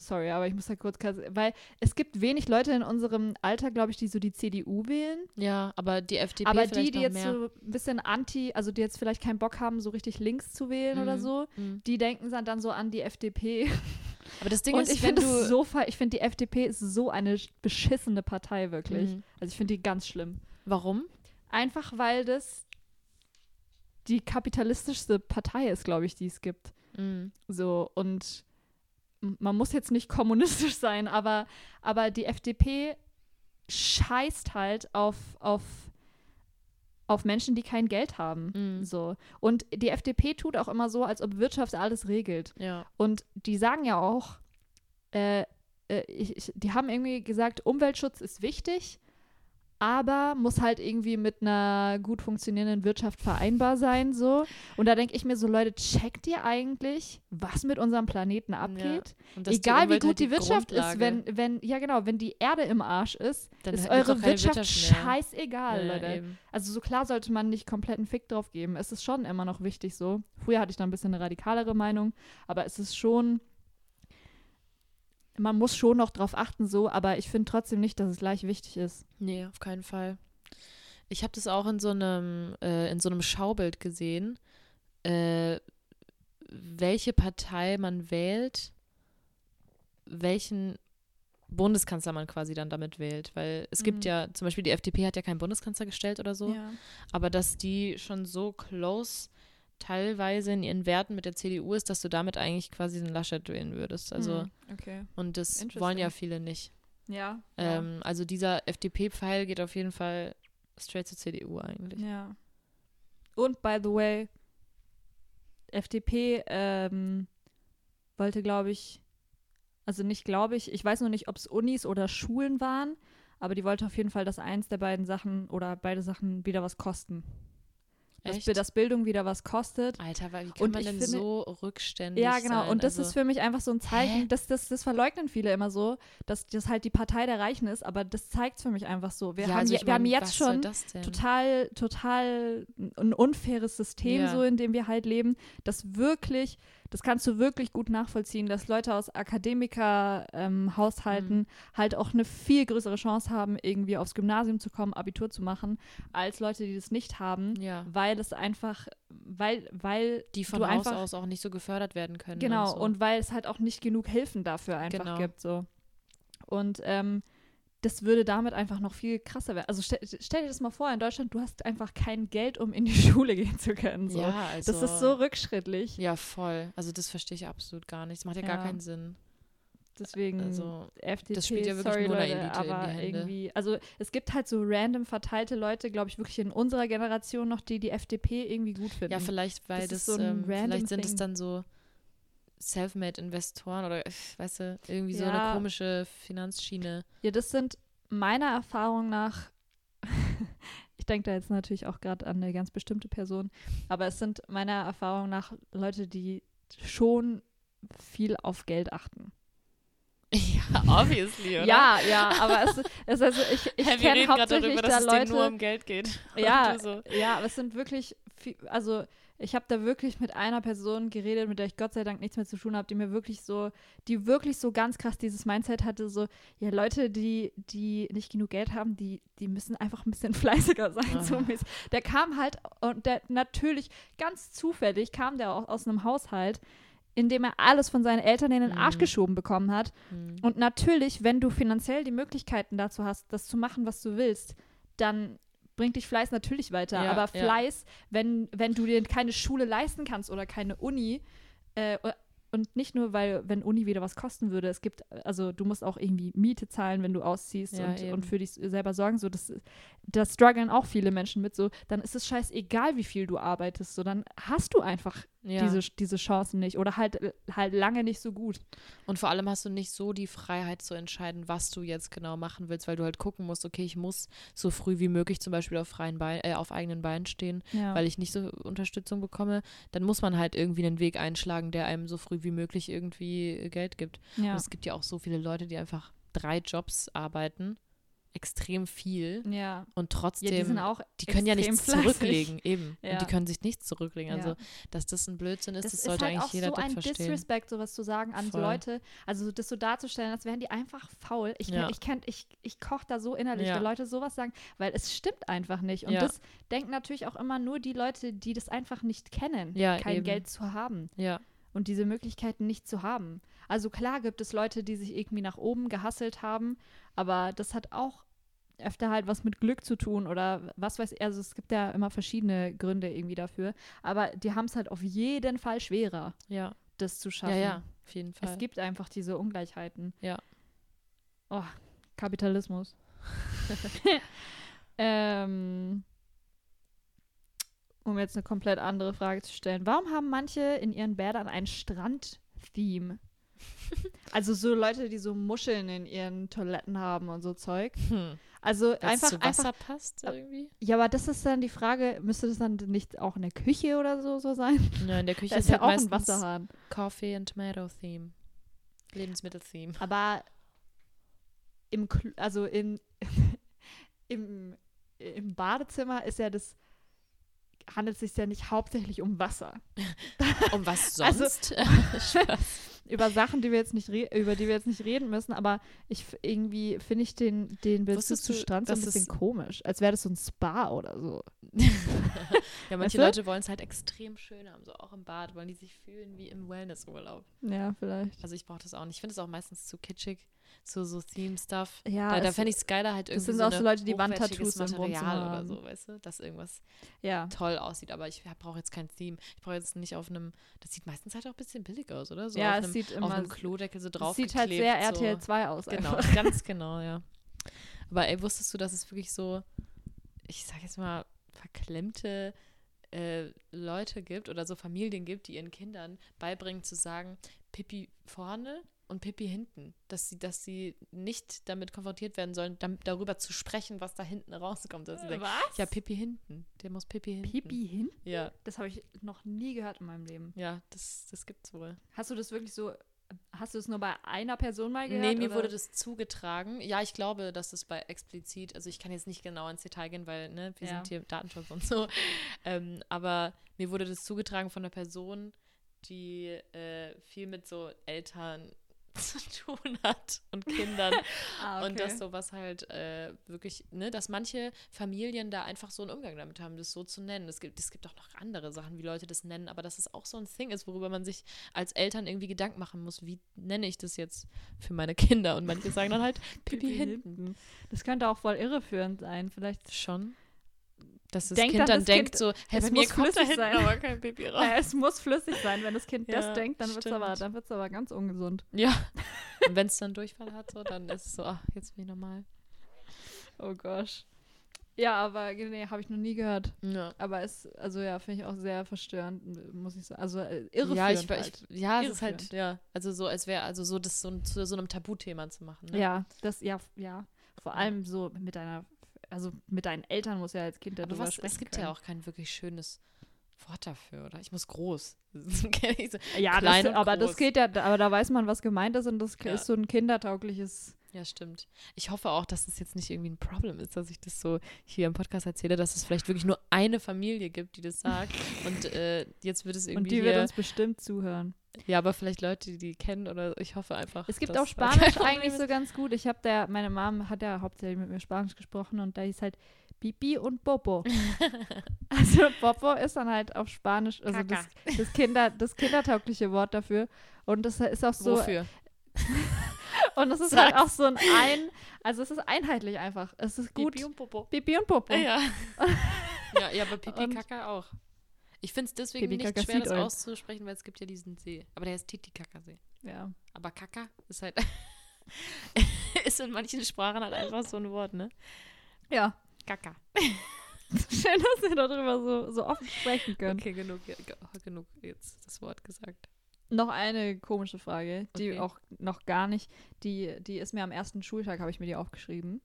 Sorry, aber ich muss da kurz, weil es gibt wenig Leute in unserem Alter, glaube ich, die so die CDU wählen. ja, aber die FDP aber die, die jetzt mehr. so ein bisschen anti, also die jetzt vielleicht keinen Bock haben, so richtig links zu wählen oder Mhm. so, Mhm. die denken dann, dann so an die FDP. Aber das Ding Und ist, ich finde so, ich finde die FDP ist so eine sch- beschissene Partei, wirklich. Mhm. Also ich finde die ganz schlimm. Warum? Einfach weil das die kapitalistischste Partei ist, glaube ich, die es gibt. Mhm. So, und man muss jetzt nicht kommunistisch sein, aber, aber die FDP scheißt halt auf, auf, auf Menschen, die kein Geld haben. Mhm. So. Und die FDP tut auch immer so, als ob Wirtschaft alles regelt. Ja. Und die sagen ja auch, äh, äh, ich, ich, die haben irgendwie gesagt, Umweltschutz ist wichtig, aber muss halt irgendwie mit einer gut funktionierenden Wirtschaft vereinbar sein, so. Und da denke ich mir so, Leute, checkt ihr eigentlich, was mit unserem Planeten abgeht? Dass Egal wie gut halt die Wirtschaft ist, Grundlage- wenn, wenn, ja genau, wenn die Erde im Arsch ist, Dann ist eure Wirtschaft, Wirtschaft scheißegal, Ja, Leute. eben. Also so klar sollte man nicht komplett einen Fick drauf geben. Es ist schon immer noch wichtig so. Früher hatte ich da ein bisschen eine radikalere Meinung, aber es ist schon, man muss schon noch drauf achten so, aber ich finde trotzdem nicht, dass es gleich wichtig ist. Nee, auf keinen Fall. Ich habe das auch in so einem, äh, in so einem Schaubild gesehen, äh, welche Partei man wählt, welchen Bundeskanzler man quasi dann damit wählt. Weil es gibt Mhm. ja, zum Beispiel die FDP hat ja keinen Bundeskanzler gestellt oder so, aber dass die schon so close teilweise in ihren Werten mit der CDU ist, dass du damit eigentlich quasi den Laschet wählen würdest. Also, Hm, okay. und das wollen ja viele nicht. Ja. Ähm, also dieser FDP-Pfeil geht auf jeden Fall straight zur CDU eigentlich. Ja. Und by the way, FDP ähm, wollte, glaube ich, also nicht glaube ich, ich weiß noch nicht, ob es Unis oder Schulen waren, aber die wollte auf jeden Fall, dass eins der beiden Sachen oder beide Sachen wieder was kosten. Dass, Echt? Dass Bildung wieder was kostet. Alter, weil wie kann Und man ich denn finde- so rückständig Ja, genau. sein? Und das also, ist für mich einfach so ein Zeichen, das, das, das verleugnen viele immer so, dass das halt die Partei der Reichen ist, aber das zeigt es für mich einfach so. Wir, ja, haben, also wir haben mein, jetzt schon total, total ein unfaires System, Ja. so in dem wir halt leben, das wirklich, das kannst du wirklich gut nachvollziehen, dass Leute aus Akademiker-Haushalten Mhm. halt auch eine viel größere Chance haben, irgendwie aufs Gymnasium zu kommen, Abitur zu machen, als Leute, die das nicht haben, Ja, weil es einfach, weil, weil die von Haus einfach aus auch nicht so gefördert werden können. Genau, und, so. und weil es halt auch nicht genug Hilfen dafür einfach Genau. gibt. So. Und ähm, das würde damit einfach noch viel krasser werden. Also stell, stell dir das mal vor, in Deutschland, du hast einfach kein Geld, um in die Schule gehen zu können. So. ja, also, das ist so rückschrittlich. Ja, voll. Also das verstehe ich absolut gar nicht. Das macht ja, gar Ja. keinen Sinn. Deswegen Also FDP, das spielt ja wirklich sorry nur Leute, Elite in die aber irgendwie, also es gibt halt so random verteilte Leute, glaube ich, wirklich in unserer Generation noch, die die FDP irgendwie gut finden. ja, vielleicht, weil Das das, so ähm, vielleicht sind es dann so Selfmade-Investoren oder, äh, weißt du, irgendwie so Ja. eine komische Finanzschiene. Ja, das sind meiner Erfahrung nach, ich denke da jetzt natürlich auch gerade an eine ganz bestimmte Person, aber es sind meiner Erfahrung nach Leute, die schon viel auf Geld achten. Ja, obviously, oder? Ja, ja, aber es, es also ich, ich wir kenne hauptsächlich darüber, da dass es denen nur Leute, um Geld geht. Ja, so. ja, aber es sind wirklich, viel, also ich habe da wirklich mit einer Person geredet, mit der ich Gott sei Dank nichts mehr zu tun habe, die mir wirklich so, die wirklich so ganz krass dieses Mindset hatte, so, ja, Leute, die, die nicht genug Geld haben, die, die müssen einfach ein bisschen fleißiger sein. So Ah. mäßig. der kam halt, und der natürlich ganz zufällig kam der auch aus einem Haushalt, in dem er alles von seinen Eltern in den Arsch Mhm. geschoben bekommen hat. Hm. Und natürlich, wenn du finanziell die Möglichkeiten dazu hast, das zu machen, was du willst, dann bringt dich Fleiß natürlich weiter. Ja, Aber ja. Fleiß, wenn, wenn du dir keine Schule leisten kannst oder keine Uni, äh, und nicht nur, weil, wenn Uni wieder was kosten würde, es gibt, also du musst auch irgendwie Miete zahlen, wenn du ausziehst Ja, und, eben. und für dich selber sorgen, so, das, das strugglen auch viele Menschen mit, so, dann ist es scheißegal, wie viel du arbeitest, so, dann hast du einfach Ja. diese, diese Chancen nicht oder halt, halt lange nicht so gut. Und vor allem hast du nicht so die Freiheit zu entscheiden, was du jetzt genau machen willst, weil du halt gucken musst, okay, ich muss so früh wie möglich zum Beispiel auf freien Bein, äh, auf eigenen Beinen stehen, Ja. weil ich nicht so Unterstützung bekomme. Dann muss man halt irgendwie einen Weg einschlagen, der einem so früh wie möglich irgendwie äh, Geld gibt. ja. Und es gibt ja auch so viele Leute, die einfach drei Jobs arbeiten, extrem viel ja. und Ja, trotzdem die sind auch die können ja nichts fleißig. zurücklegen, eben. Ja. Und die können sich nichts zurücklegen. Also, Ja. dass das ein Blödsinn ist, das, Das, sollte ist halt eigentlich auch jeder so das ein verstehen. Disrespect, sowas zu sagen an Voll. Leute. Also das so darzustellen, als wären die einfach faul. Ich, Ja. ich, kenn, ich, ich koche da so innerlich, Ja. wenn Leute sowas sagen, weil es stimmt einfach nicht. Und Ja. das denken natürlich auch immer nur die Leute, die das einfach nicht kennen, Ja, kein eben. Geld zu haben Ja, und diese Möglichkeiten nicht zu haben. Also klar gibt es Leute, die sich irgendwie nach oben gehasselt haben, aber das hat auch öfter halt was mit Glück zu tun oder was weiß ich. Also es gibt ja immer verschiedene Gründe irgendwie dafür. Aber die haben es halt auf jeden Fall schwerer, ja, das zu ja, schaffen. ja, auf jeden Fall. Es gibt einfach diese Ungleichheiten. Ja. Oh, Kapitalismus. ähm, um jetzt eine komplett andere Frage zu stellen. Warum haben manche in ihren Bädern ein Strand-Theme? also so Leute, die so Muscheln in ihren Toiletten haben und so Zeug. Hm. Also Weil's einfach, zu Wasser einfach. passt irgendwie? Ja, aber das ist dann die Frage, müsste das dann nicht auch in der Küche oder so, so sein? Ja, in der Küche ist ja halt auch ein Wasserhahn. Coffee and Tomato Theme. Lebensmittel-Theme. Aber im, Kl- also in, im, im Badezimmer ist ja das, handelt es sich ja nicht hauptsächlich um Wasser. Um was Also- sonst? Spaß. Über Sachen, die wir jetzt nicht über die wir jetzt nicht reden müssen, aber ich irgendwie finde ich den, den Bezug zu Strand so ein bisschen komisch. Als wäre das so ein Spa oder so. ja, manche Weißt du? Leute wollen es halt extrem schön haben, so auch im Bad, wollen die sich fühlen wie im Wellnessurlaub. Ja, vielleicht. Also ich brauche das auch nicht. Ich finde es auch meistens zu kitschig, so so Theme-Stuff. Ja, da da es- fände ich es geiler, halt irgendwie sind so auch so Leute, die Wandtattoos Material oder so, weißt du, dass irgendwas ja. toll aussieht. Aber ich brauche jetzt kein Theme. Ich brauche jetzt nicht auf einem, das sieht meistens halt auch ein bisschen billig aus, oder? So ja, auf es einem, sieht auf immer einem Klodeckel so drauf es sieht halt sehr RTL 2 aus. Genau, einfach. ganz genau, ja. Aber ey, wusstest du, dass es wirklich so, ich sag jetzt mal, verklemmte äh, Leute gibt oder so Familien gibt, die ihren Kindern beibringen zu sagen, Pipi vorne und Pipi hinten. Dass sie, dass sie nicht damit konfrontiert werden sollen, dam- darüber zu sprechen, was da hinten rauskommt. Dass sie sagen, Was? ja, Pipi hinten. Der muss Pipi hinten. Pipi hin? Ja, Das habe ich noch nie gehört in meinem Leben. ja, das, das gibt's wohl. Hast du das wirklich so, hast du es nur bei einer Person mal gehört? Nee, mir oder? wurde das zugetragen. Ja, ich glaube, dass das bei explizit, also ich kann jetzt nicht genau ins Detail gehen, weil ne, wir Ja. sind hier Datenschutz und so. ähm, aber mir wurde das zugetragen von einer Person, die äh, viel mit so Eltern zu tun hat und Kindern. ah, okay. Und dass sowas halt äh, wirklich, ne, dass manche Familien da einfach so einen Umgang damit haben, das so zu nennen. Es gibt, es gibt auch noch andere Sachen, wie Leute das nennen, aber dass es auch so ein Thing ist, worüber man sich als Eltern irgendwie Gedanken machen muss, wie nenne ich das jetzt für meine Kinder? Und manche sagen dann halt Pipi, hinten. Das könnte auch voll irreführend sein. Vielleicht. Schon. Dass das Denkt Kind dann das denkt Kind, so, es mir muss kommt da flüssig hinten sein. aber kein Pipi raus. Äh, es muss flüssig sein. Wenn das Kind Ja, das denkt, dann wird es aber, stimmt. dann wird's aber ganz ungesund. Ja. Und wenn es dann Durchfall hat, so, dann ist es so, ach, jetzt bin ich normal. Oh gosh. Ja, aber nee, habe ich noch nie gehört. Ja. Aber es, also ja, finde ich auch sehr verstörend, muss ich sagen. Also äh, irreführend Ja, ich, halt. ich, ja, es ist halt, ja, also so, als wäre, also so das so, zu so einem Tabuthema zu machen. Ne? Ja, das, ja, ja. Vor allem so mit deiner, also mit deinen Eltern muss ja als Kind Aber darüber was, sprechen es gibt können. ja auch kein wirklich schönes Wort dafür, oder? Ich muss groß. Ja, das, aber das groß. geht ja, aber da weiß man, was gemeint ist und das Ja. ist so ein kindertaugliches. Ja, stimmt. Ich hoffe auch, dass es jetzt nicht irgendwie ein Problem ist, dass ich das so hier im Podcast erzähle, dass es vielleicht wirklich nur eine Familie gibt, die das sagt. und äh, jetzt wird es irgendwie Und die wird uns bestimmt zuhören. ja, aber vielleicht Leute, die die kennen oder ich hoffe einfach. Es gibt auch da Spanisch eigentlich so ganz gut. Ich habe der, meine Mom hat ja hauptsächlich mit mir Spanisch gesprochen und da hieß halt Pipi und Popo. also Popo ist dann halt auf Spanisch, also das, das, Kinder, das kindertaugliche Wort dafür. Und das ist auch so, Wofür? und das ist Sag's. halt auch so ein ein, also es ist einheitlich einfach. Es ist gut. Pipi und Popo. Pipi und Popo. Ja. ja, ja, aber Pipi Und- Kaka auch. Ich finde es deswegen Pipi nicht Kaka schwer, das auszusprechen, weil es gibt ja diesen See. Aber der heißt Titicacasee. Ja. Aber Kaka ist halt ist in manchen Sprachen halt einfach so ein Wort, ne? Ja. Kaka. Schön, dass wir darüber so, so offen sprechen können. Okay, genug, ge- ge- genug jetzt das Wort gesagt. Noch eine komische Frage, die Okay. auch noch gar nicht, die, die ist mir am ersten Schultag, habe ich mir die aufgeschrieben,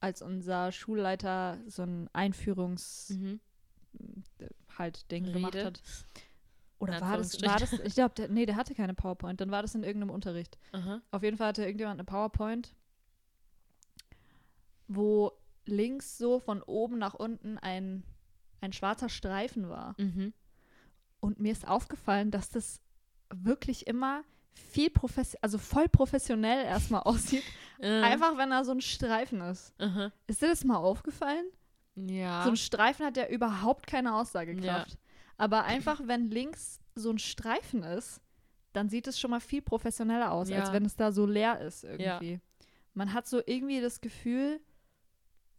als unser Schulleiter so ein Einführungs Mhm. halt Ding gemacht Rede. hat. Oder war das, war das, ich glaube, der, nee, der hatte keine PowerPoint, dann war das in irgendeinem Unterricht. Aha. Auf jeden Fall hatte irgendjemand eine PowerPoint, wo links so von oben nach unten ein, ein schwarzer Streifen war. Mhm. Und mir ist aufgefallen, dass das wirklich immer viel professionell, also voll professionell erstmal aussieht. Äh, Einfach, wenn da so ein Streifen ist. Aha. Ist dir das mal aufgefallen? Ja. So ein Streifen hat ja überhaupt keine Aussagekraft. Aber einfach, wenn links so ein Streifen ist, dann sieht es schon mal viel professioneller aus, als Ja. wenn es da so leer ist irgendwie. Man hat so irgendwie das Gefühl,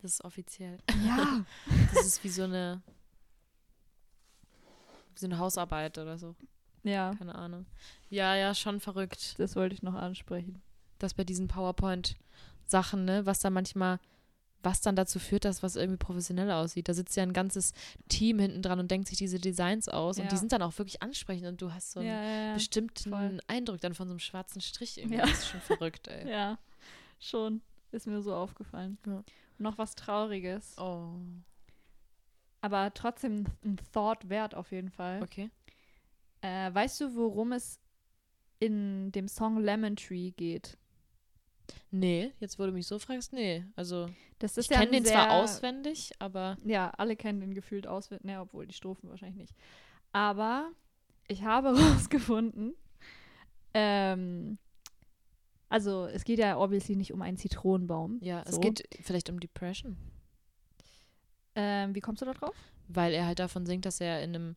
das ist offiziell. ja, Das ist wie so eine wie so eine Hausarbeit oder so. Ja, Keine Ahnung. Ja, ja, schon verrückt. das wollte ich noch ansprechen. dass bei diesen PowerPoint-Sachen, ne, was da manchmal was dann dazu führt, dass was irgendwie professionell aussieht. Da sitzt ja ein ganzes Team hinten dran und denkt sich diese Designs aus und die Ja. sind dann auch wirklich ansprechend und du hast so einen ja, ja, ja. bestimmten voll. Eindruck dann von so einem schwarzen Strich. Irgendwie. Ja. Das ist schon verrückt, ey. Ja, schon. Ist mir so aufgefallen. Ja. Noch was Trauriges. Oh. Aber trotzdem ein Thought wert auf jeden Fall. Okay. Äh, weißt du, worum es in dem Song Lemon Tree geht? Nee, jetzt wo du mich so fragst, nee. Also Das ich ja kenne den zwar sehr- auswendig, aber Ja, alle kennen den gefühlt auswendig. Ne, obwohl die Strophen wahrscheinlich nicht. Aber ich habe rausgefunden, ähm, also es geht ja obviously nicht um einen Zitronenbaum. ja, es So. geht vielleicht um Depression. Ähm, wie kommst du da drauf? Weil er halt davon singt, dass er in einem,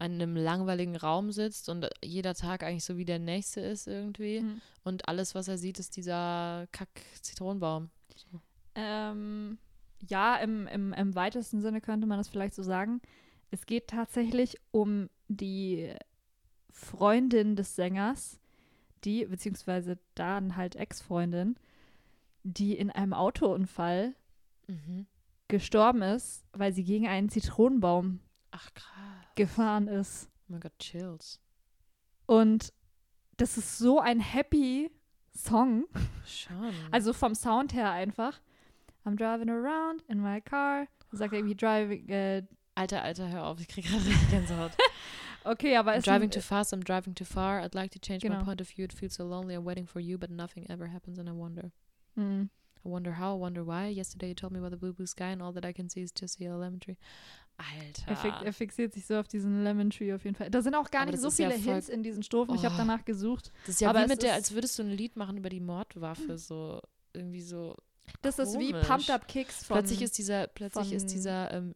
in einem langweiligen Raum sitzt und jeder Tag eigentlich so wie der nächste ist irgendwie. Mhm. Und alles, was er sieht, ist dieser Kack-Zitronenbaum. Ähm, ja, im, im, im weitesten Sinne könnte man das vielleicht so sagen. Es geht tatsächlich um die Freundin des Sängers, die, beziehungsweise dann halt Ex-Freundin, die in einem Autounfall Mhm. gestorben ist, weil sie gegen einen Zitronenbaum Ach krass. Gefahren ist. Oh mein Gott, chills. Und das ist so ein happy Song. Schon. Also vom Sound her einfach. I'm driving around in my car. Sagt er irgendwie driving, äh, Alter, Alter, hör auf, ich krieg gerade Gänsehaut. okay, aber I'm driving too fast, I'm driving too far. I'd like to change Genau. my point of view. It feels so lonely. I'm waiting for you, but nothing ever happens and I wonder. Mhm. I wonder how, I wonder why. Yesterday you told me about the blue, blue sky and all that I can see is just the yellow lemon tree. Alter. Er, fix, er fixiert sich so auf diesen Lemon Tree auf jeden Fall. Da sind auch gar Aber nicht so ja viele voll- Hints in diesen Strophen. Ich habe Oh. danach gesucht. das ist ja aber wie mit der, als würdest du ein Lied machen über die Mordwaffe. So irgendwie so. Das ist wie Komisch. Pumped Up Kicks von. plötzlich ist dieser, plötzlich ist dieser ähm,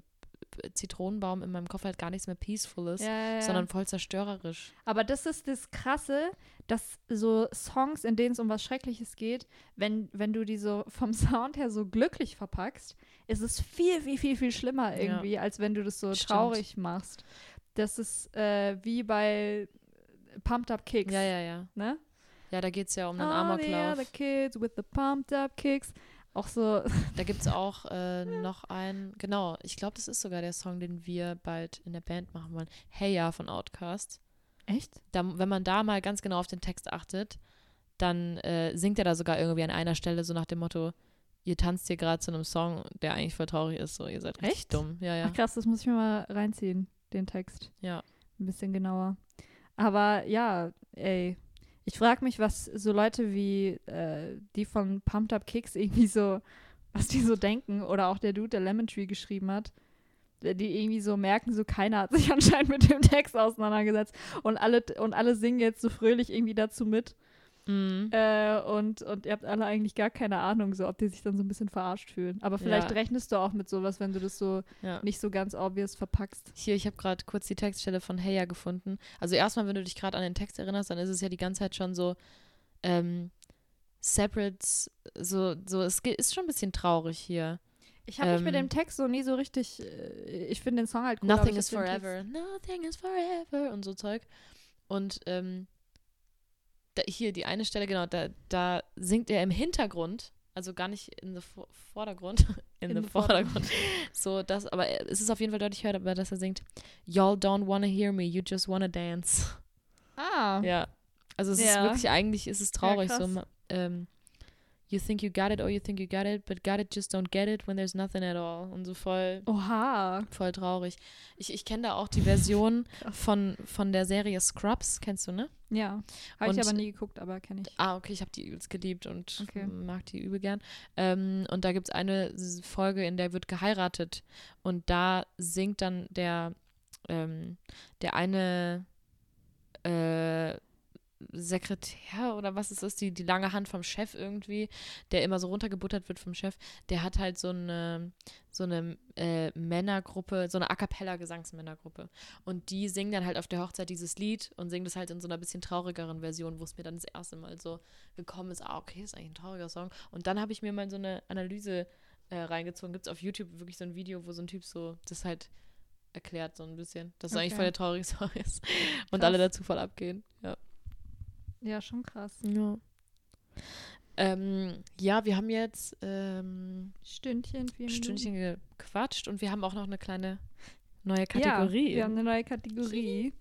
Zitronenbaum in meinem Kopf halt gar nichts mehr Peaceful ja, ja, ja. sondern voll zerstörerisch. Aber das ist das Krasse, dass so Songs, in denen es um was Schreckliches geht, wenn, wenn du die so vom Sound her so glücklich verpackst, ist es viel, viel, viel, viel schlimmer Ja. irgendwie, als wenn du das so Stimmt. traurig machst. Das ist äh, wie bei Pumped Up Kicks. Ja, ja, ja. Ne? Ja, da geht es ja um einen All the Amoklauf. other kids with the pumped up kicks. Auch so, Da gibt es auch äh, noch einen, genau, ich glaube, das ist sogar der Song, den wir bald in der Band machen wollen. Hey Ja von Outcast. echt? Da, wenn man da mal ganz genau auf den Text achtet, dann äh, singt er da sogar irgendwie an einer Stelle so nach dem Motto, ihr tanzt hier gerade zu einem Song, der eigentlich voll traurig ist, so ihr seid richtig Echt? dumm. Ja, ja. Ach krass, das muss ich mir mal reinziehen, den Text. Ja. Ein bisschen genauer. Aber ja, ey. Ich frage mich, was so Leute wie äh, die von Pumped Up Kicks irgendwie so, was die so denken. Oder auch der Dude, der Lemon Tree geschrieben hat. Die irgendwie so merken, so keiner hat sich anscheinend mit dem Text auseinandergesetzt. Und alle, und alle singen jetzt so fröhlich irgendwie dazu mit. Mhm. Äh, und, und ihr habt alle eigentlich gar keine Ahnung, so ob die sich dann so ein bisschen verarscht fühlen. Aber vielleicht Ja. rechnest du auch mit sowas, wenn du das so Ja. nicht so ganz obvious verpackst. Hier, ich habe gerade kurz die Textstelle von Heya gefunden. Also erstmal, wenn du dich gerade an den Text erinnerst, dann ist es ja die ganze Zeit schon so ähm, separate, so, so, es ist schon ein bisschen traurig hier. Ich habe mich mit Ähm, dem Text so nie so richtig. äh, Ich finde den Song halt cool. aber Nothing is forever. Nothing is forever und so Zeug. Und ähm, da, hier die eine Stelle, genau, da, da singt er im Hintergrund, also gar nicht in the Vo- Vordergrund, in, In the the Vordergrund. so das, aber er- es ist auf jeden Fall deutlich hörbar, dass er singt, Y'all don't wanna hear me, you just wanna dance. Ah. Ja. Also es ist Ja. wirklich, eigentlich ist es traurig. so, krass. ma- ähm, you think you got it or you think you got it, but got it just don't get it when there's nothing at all. Und so voll, Oha. voll traurig. Ich, ich kenne da auch die Version von, von der Serie Scrubs, kennst du, ne? Ja. Habe ich aber nie geguckt, aber kenne ich. Ah, okay, ich habe die übelst geliebt und Okay. mag die übel gern. Ähm, und da gibt es eine Folge, in der wird geheiratet und da singt dann der, ähm, der eine äh, Sekretär oder was es ist, die, die lange Hand vom Chef irgendwie, der immer so runtergebuttert wird vom Chef, der hat halt so eine, so eine äh, Männergruppe, so eine A cappella Gesangsmännergruppe. Und die singen dann halt auf der Hochzeit dieses Lied und singen das halt in so einer bisschen traurigeren Version, wo es mir dann das erste Mal so gekommen ist, ah, okay, ist eigentlich ein trauriger Song. Und dann habe ich mir mal so eine Analyse äh, reingezogen. Gibt es auf YouTube wirklich so ein Video, wo so ein Typ so das halt erklärt, so ein bisschen, dass es eigentlich voll der traurige Song ist. Und Krass. alle dazu voll abgehen. Ja. Ja, schon krass. Ja. Ähm, ja, wir haben jetzt ähm, Stündchen, Minuten. Stündchen gequatscht und wir haben auch noch eine kleine neue Ja, Kategorie. wir haben eine neue Kategorie.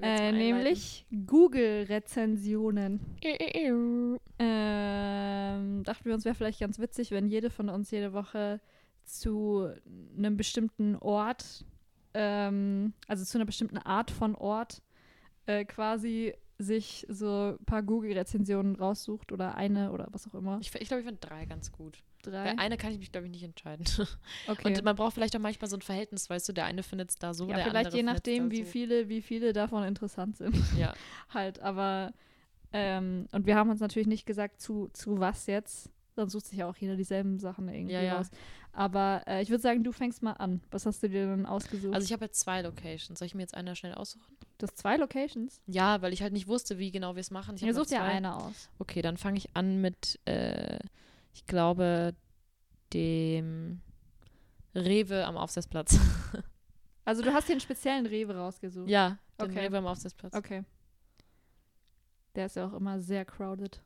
Äh, nämlich Google-Rezensionen. Ähm, dachten wir uns, wäre vielleicht ganz witzig, wenn jede von uns jede Woche zu einem bestimmten Ort, ähm, also zu einer bestimmten Art von Ort, äh, quasi sich so ein paar Google-Rezensionen raussucht oder eine oder was auch immer. Ich, ich glaube, ich finde drei ganz gut. Drei. Bei einer kann ich mich, glaube ich, nicht entscheiden. okay. Und man braucht vielleicht auch manchmal so ein Verhältnis, weißt du, der eine findet es da so, ja, der vielleicht andere je findet's nachdem, wie so. viele, wie viele davon interessant sind. Ja, halt, aber ähm, und wir haben uns natürlich nicht gesagt, zu, zu was jetzt. Sonst sucht sich ja auch jeder dieselben Sachen irgendwie Ja, ja. raus. Aber äh, ich würde sagen, du fängst mal an. Was hast du dir denn ausgesucht? also ich habe jetzt zwei Locations. Soll ich mir jetzt eine schnell aussuchen? du hast zwei Locations. Ja, weil ich halt nicht wusste, wie genau wir es machen. Ich ja zwei. eine aus. Okay, dann fange ich an mit, äh, ich glaube, dem Rewe am Aufsatzplatz. Also du hast dir einen speziellen Rewe rausgesucht. ja, den Okay. Rewe am Aufsatzplatz. Okay. Der ist ja auch immer sehr crowded.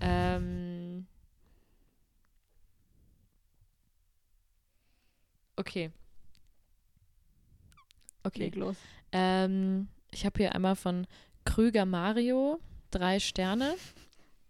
Ähm, okay. Okay. Leg los. Ähm, ich habe hier einmal von Krüger Mario drei Sterne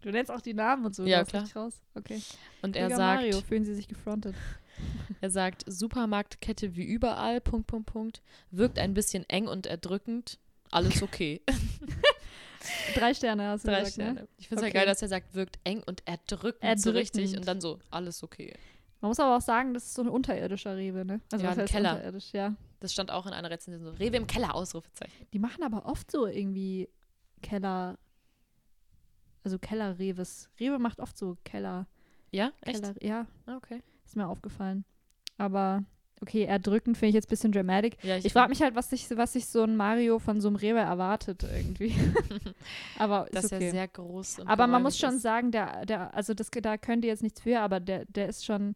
Du nennst auch die Namen und so. Ja, klar. Raus. Okay. und er Krüger sagt, Mario, fühlen Sie sich gefrontet. er sagt Supermarktkette wie überall. Punkt Punkt Punkt. Wirkt ein bisschen eng und erdrückend. Alles okay. Drei Sterne hast du drei gesagt, Sterne. ne? Ich finde es Okay. ja geil, dass er sagt, wirkt eng und erdrückend, so richtig Erdrückend. und dann so alles okay. Man muss aber auch sagen, das ist so ein unterirdischer Rewe, ne? Also Ja, ein Keller. unterirdisch, ja. Das stand auch in einer Rezension so Rewe im Keller Ausrufezeichen. Die machen aber oft so irgendwie Keller, also Keller-Reves. Rewe macht oft so Keller, Ja, echt? Keller, ja, Ah, okay. ist mir aufgefallen. Aber okay, erdrückend finde ich jetzt ein bisschen dramatic. Ja, Ich frage mich halt, was sich, was sich so ein Mario von so einem Rewe erwartet irgendwie. aber dass ist okay. sehr groß aber man muss schon ist. sagen, der, der, also das, da könnt ihr jetzt nichts für, aber der, der ist schon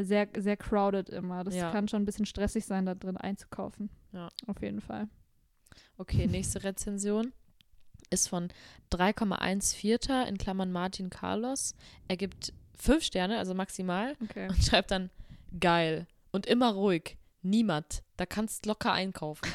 sehr, sehr crowded immer. Das Ja. kann schon ein bisschen stressig sein, da drin einzukaufen. Ja. Auf jeden Fall. Okay, nächste Rezension ist von 3,14 in Klammern Martin Carlos. Er gibt fünf Sterne, also maximal, Okay. und schreibt dann geil und immer ruhig. Niemand. Da kannst locker einkaufen.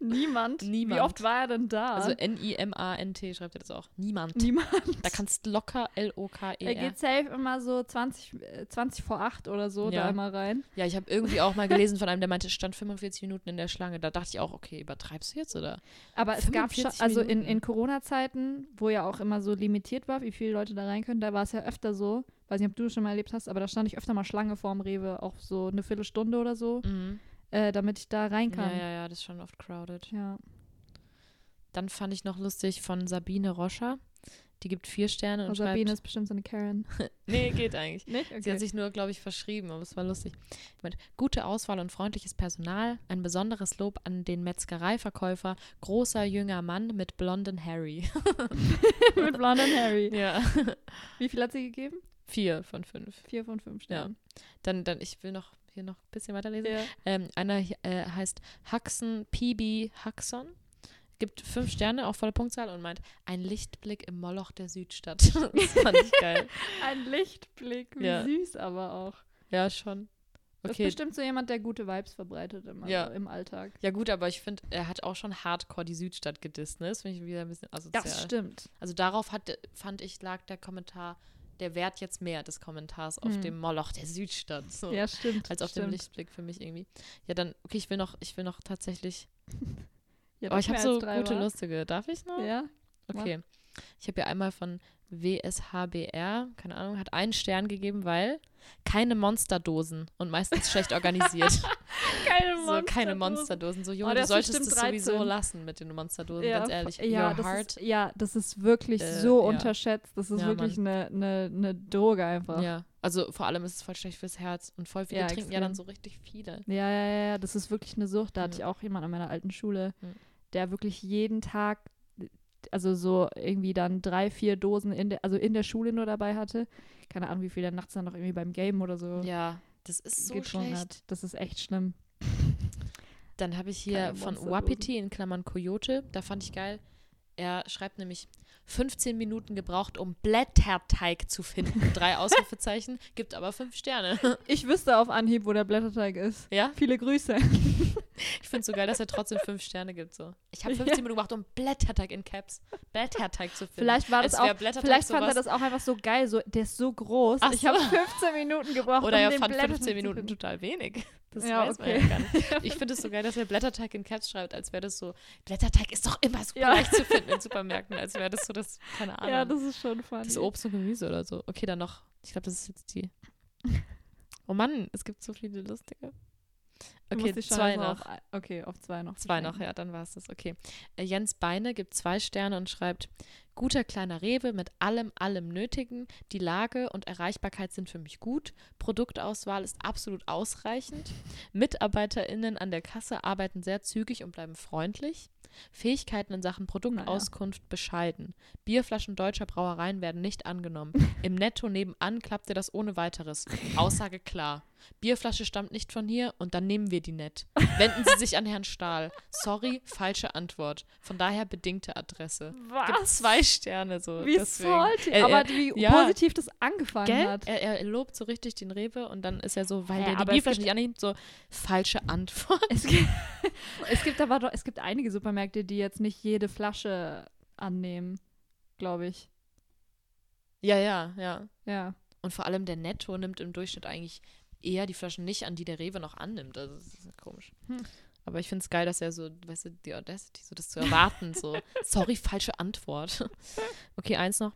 Niemand? Niemand. Wie oft war er denn da? Also N-I-M-A-N-T schreibt er das auch. Niemand. Niemand. Da kannst locker Er L-O-K-E-R. geht safe immer so 20, äh, 20 vor 8 oder so Ja. da immer rein. Ja, ich habe irgendwie auch mal gelesen von einem, der meinte, stand 45 Minuten in der Schlange. Da dachte ich auch, okay, übertreibst du jetzt oder? Aber es gab schon, 45 also in, in Corona-Zeiten, wo ja auch immer so limitiert war, wie viele Leute da rein können, da war es ja öfter so, weiß nicht, ob du das schon mal erlebt hast, aber da stand ich öfter mal Schlange vorm Rewe, auch so eine Viertelstunde oder so, Mhm. äh, damit ich da rein Ja, kann. ja, ja, das ist schon oft crowded. ja. Dann fand ich noch lustig von Sabine Roscher. Die gibt vier Sterne und Und schreibt. Sabine ist bestimmt so eine Karen. nee, geht eigentlich. Nicht? Sie hat sich nur, glaube ich, verschrieben, aber es war lustig. Mit gute Auswahl und freundliches Personal, ein besonderes Lob an den Metzgereiverkäufer, großer jünger Mann mit blonden Harry. Mit Blonde und Harry. ja. Wie viel hat sie gegeben? Vier von fünf. Vier von fünf Sternen. Dann, dann, ich will noch hier noch ein bisschen weiterlesen. Ja. Ähm, einer äh, heißt Huxon PB Huxon. Gibt fünf Sterne, auch volle Punktzahl und meint, ein Lichtblick im Moloch der Südstadt. das fand ich geil. Ein Lichtblick, wie Ja. süß aber auch. Ja, schon. Das ist Okay. bestimmt so jemand, der gute Vibes verbreitet immer Ja. im Alltag. Ja, gut, aber ich finde, er hat auch schon hardcore die Südstadt gedisst, ne? Das finde ich wieder ein bisschen asozial. Das stimmt. Also darauf hat, fand ich, lag der Kommentar, der Wert jetzt mehr des Kommentars auf Hm. dem Moloch der Südstadt. So. Ja, stimmt. als auf stimmt. dem Lichtblick für mich irgendwie. Ja, dann, okay, ich will noch, ich will noch tatsächlich. Ja, oh, ich habe so gute, wa? lustige. Darf ich noch? Ja. Okay. Ich habe ja einmal von WSHBR, keine Ahnung, hat einen Stern gegeben, weil keine Monsterdosen und meistens schlecht organisiert. Keine so keine Monsterdosen. So, Junge, Oh, du solltest es sowieso 13. lassen mit den Monsterdosen, Ja, ganz ehrlich. ja, das ist, ja, das ist wirklich Äh, so ja. unterschätzt. Das ist Ja, wirklich eine ne, ne Droge einfach. Ja, also vor allem ist es voll schlecht fürs Herz und voll viele trinken ja dann extrem. so richtig viele. Ja, ja, ja, das ist wirklich eine Sucht. Da hatte ich auch jemanden an meiner alten Schule, Ja. der wirklich jeden Tag, also so irgendwie dann drei, vier Dosen in der, also in der Schule nur dabei hatte. Keine Ahnung, wie viel er nachts dann noch irgendwie beim Game oder so Ja, das ist so schlecht. hat. Das ist echt schlimm. Dann habe ich hier Keine von. Wapiti in Klammern Coyote. Da fand ich geil. Er schreibt nämlich 15 Minuten gebraucht, um Blätterteig zu finden. Drei Ausrufezeichen, gibt aber fünf Sterne. Ich wüsste auf Anhieb, wo der Blätterteig ist. Ja? Viele Grüße. Ich finde es so geil, dass er trotzdem fünf Sterne gibt. So. Ich habe Ja. 15 Minuten gebraucht, um Blätterteig in Caps, Blätterteig zu finden. Vielleicht war das auch, vielleicht fand er das auch einfach so geil. So, der ist so groß. Ach ich so. habe 15 Minuten gebraucht, Oder um er den fand Blätterteig 15 zu Minuten total wenig. Das Ja, weiß man okay. ja gar nicht. Ich finde es so geil, dass er Blätterteig in Caps schreibt, als wäre das so, Blätterteig ist doch immer super Ja. leicht zu finden in Supermärkten, als wäre das so das, keine Ahnung, Ja, das ist schon funny. das Obst und Gemüse oder so. Okay, dann noch, ich glaube, das ist jetzt die. Oh Mann, es gibt so viele lustige. Okay, zwei noch. Auf, okay, auf zwei noch. Zwei noch, ja, dann war es das. Okay. Äh, Jens Beine gibt zwei Sterne und schreibt: Guter kleiner Rewe mit allem, allem Nötigen. Die Lage und Erreichbarkeit sind für mich gut. Produktauswahl ist absolut ausreichend. MitarbeiterInnen an der Kasse arbeiten sehr zügig und bleiben freundlich. Fähigkeiten in Sachen Produktauskunft bescheiden. Bierflaschen deutscher Brauereien werden nicht angenommen. Im Netto nebenan klappte das ohne weiteres. Aussage klar. Bierflasche stammt nicht von hier und dann nehmen wir die nicht. Wenden Sie sich an Herrn Stahl. Sorry, falsche Antwort. Von daher bedingte Adresse. Gibt Was? Sterne so. Wie deswegen. salty. Er- aber er- wie ja. positiv das angefangen Gell? hat. Er, er lobt so richtig den Rewe und dann ist er so, weil Hä, der die aber Bierflasche nicht annimmt, so falsche Antwort. Es gibt, es gibt aber doch, es gibt einige Supermärkte, die jetzt nicht jede Flasche annehmen, glaube ich. Ja, ja, ja. Ja. Und vor allem der Netto nimmt im Durchschnitt eigentlich eher die Flaschen nicht an, die der Rewe noch annimmt. Also das ist ja komisch. Hm. Aber ich finde es geil, dass er so, weißt du, die Audacity, so das zu erwarten, so, sorry, falsche Antwort. Okay, eins noch.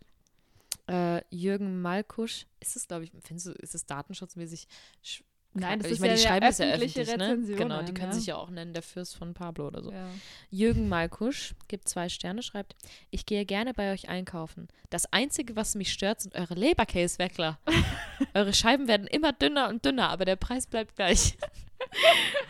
Äh, Jürgen Malkusch, ist es, glaube ich, findest du, ist es datenschutzmäßig? sch- Nein, das ich ist meine, ja die schreiben es ja öffentlich, ne? Genau, die können ja. sich ja auch nennen, der Fürst von Pablo oder so. ja. Jürgen Malkusch gibt zwei Sterne, schreibt, ich gehe gerne bei euch einkaufen. Das Einzige, was mich stört, sind eure Leberkäseweckler. eure Scheiben werden immer dünner und dünner, aber der Preis bleibt gleich.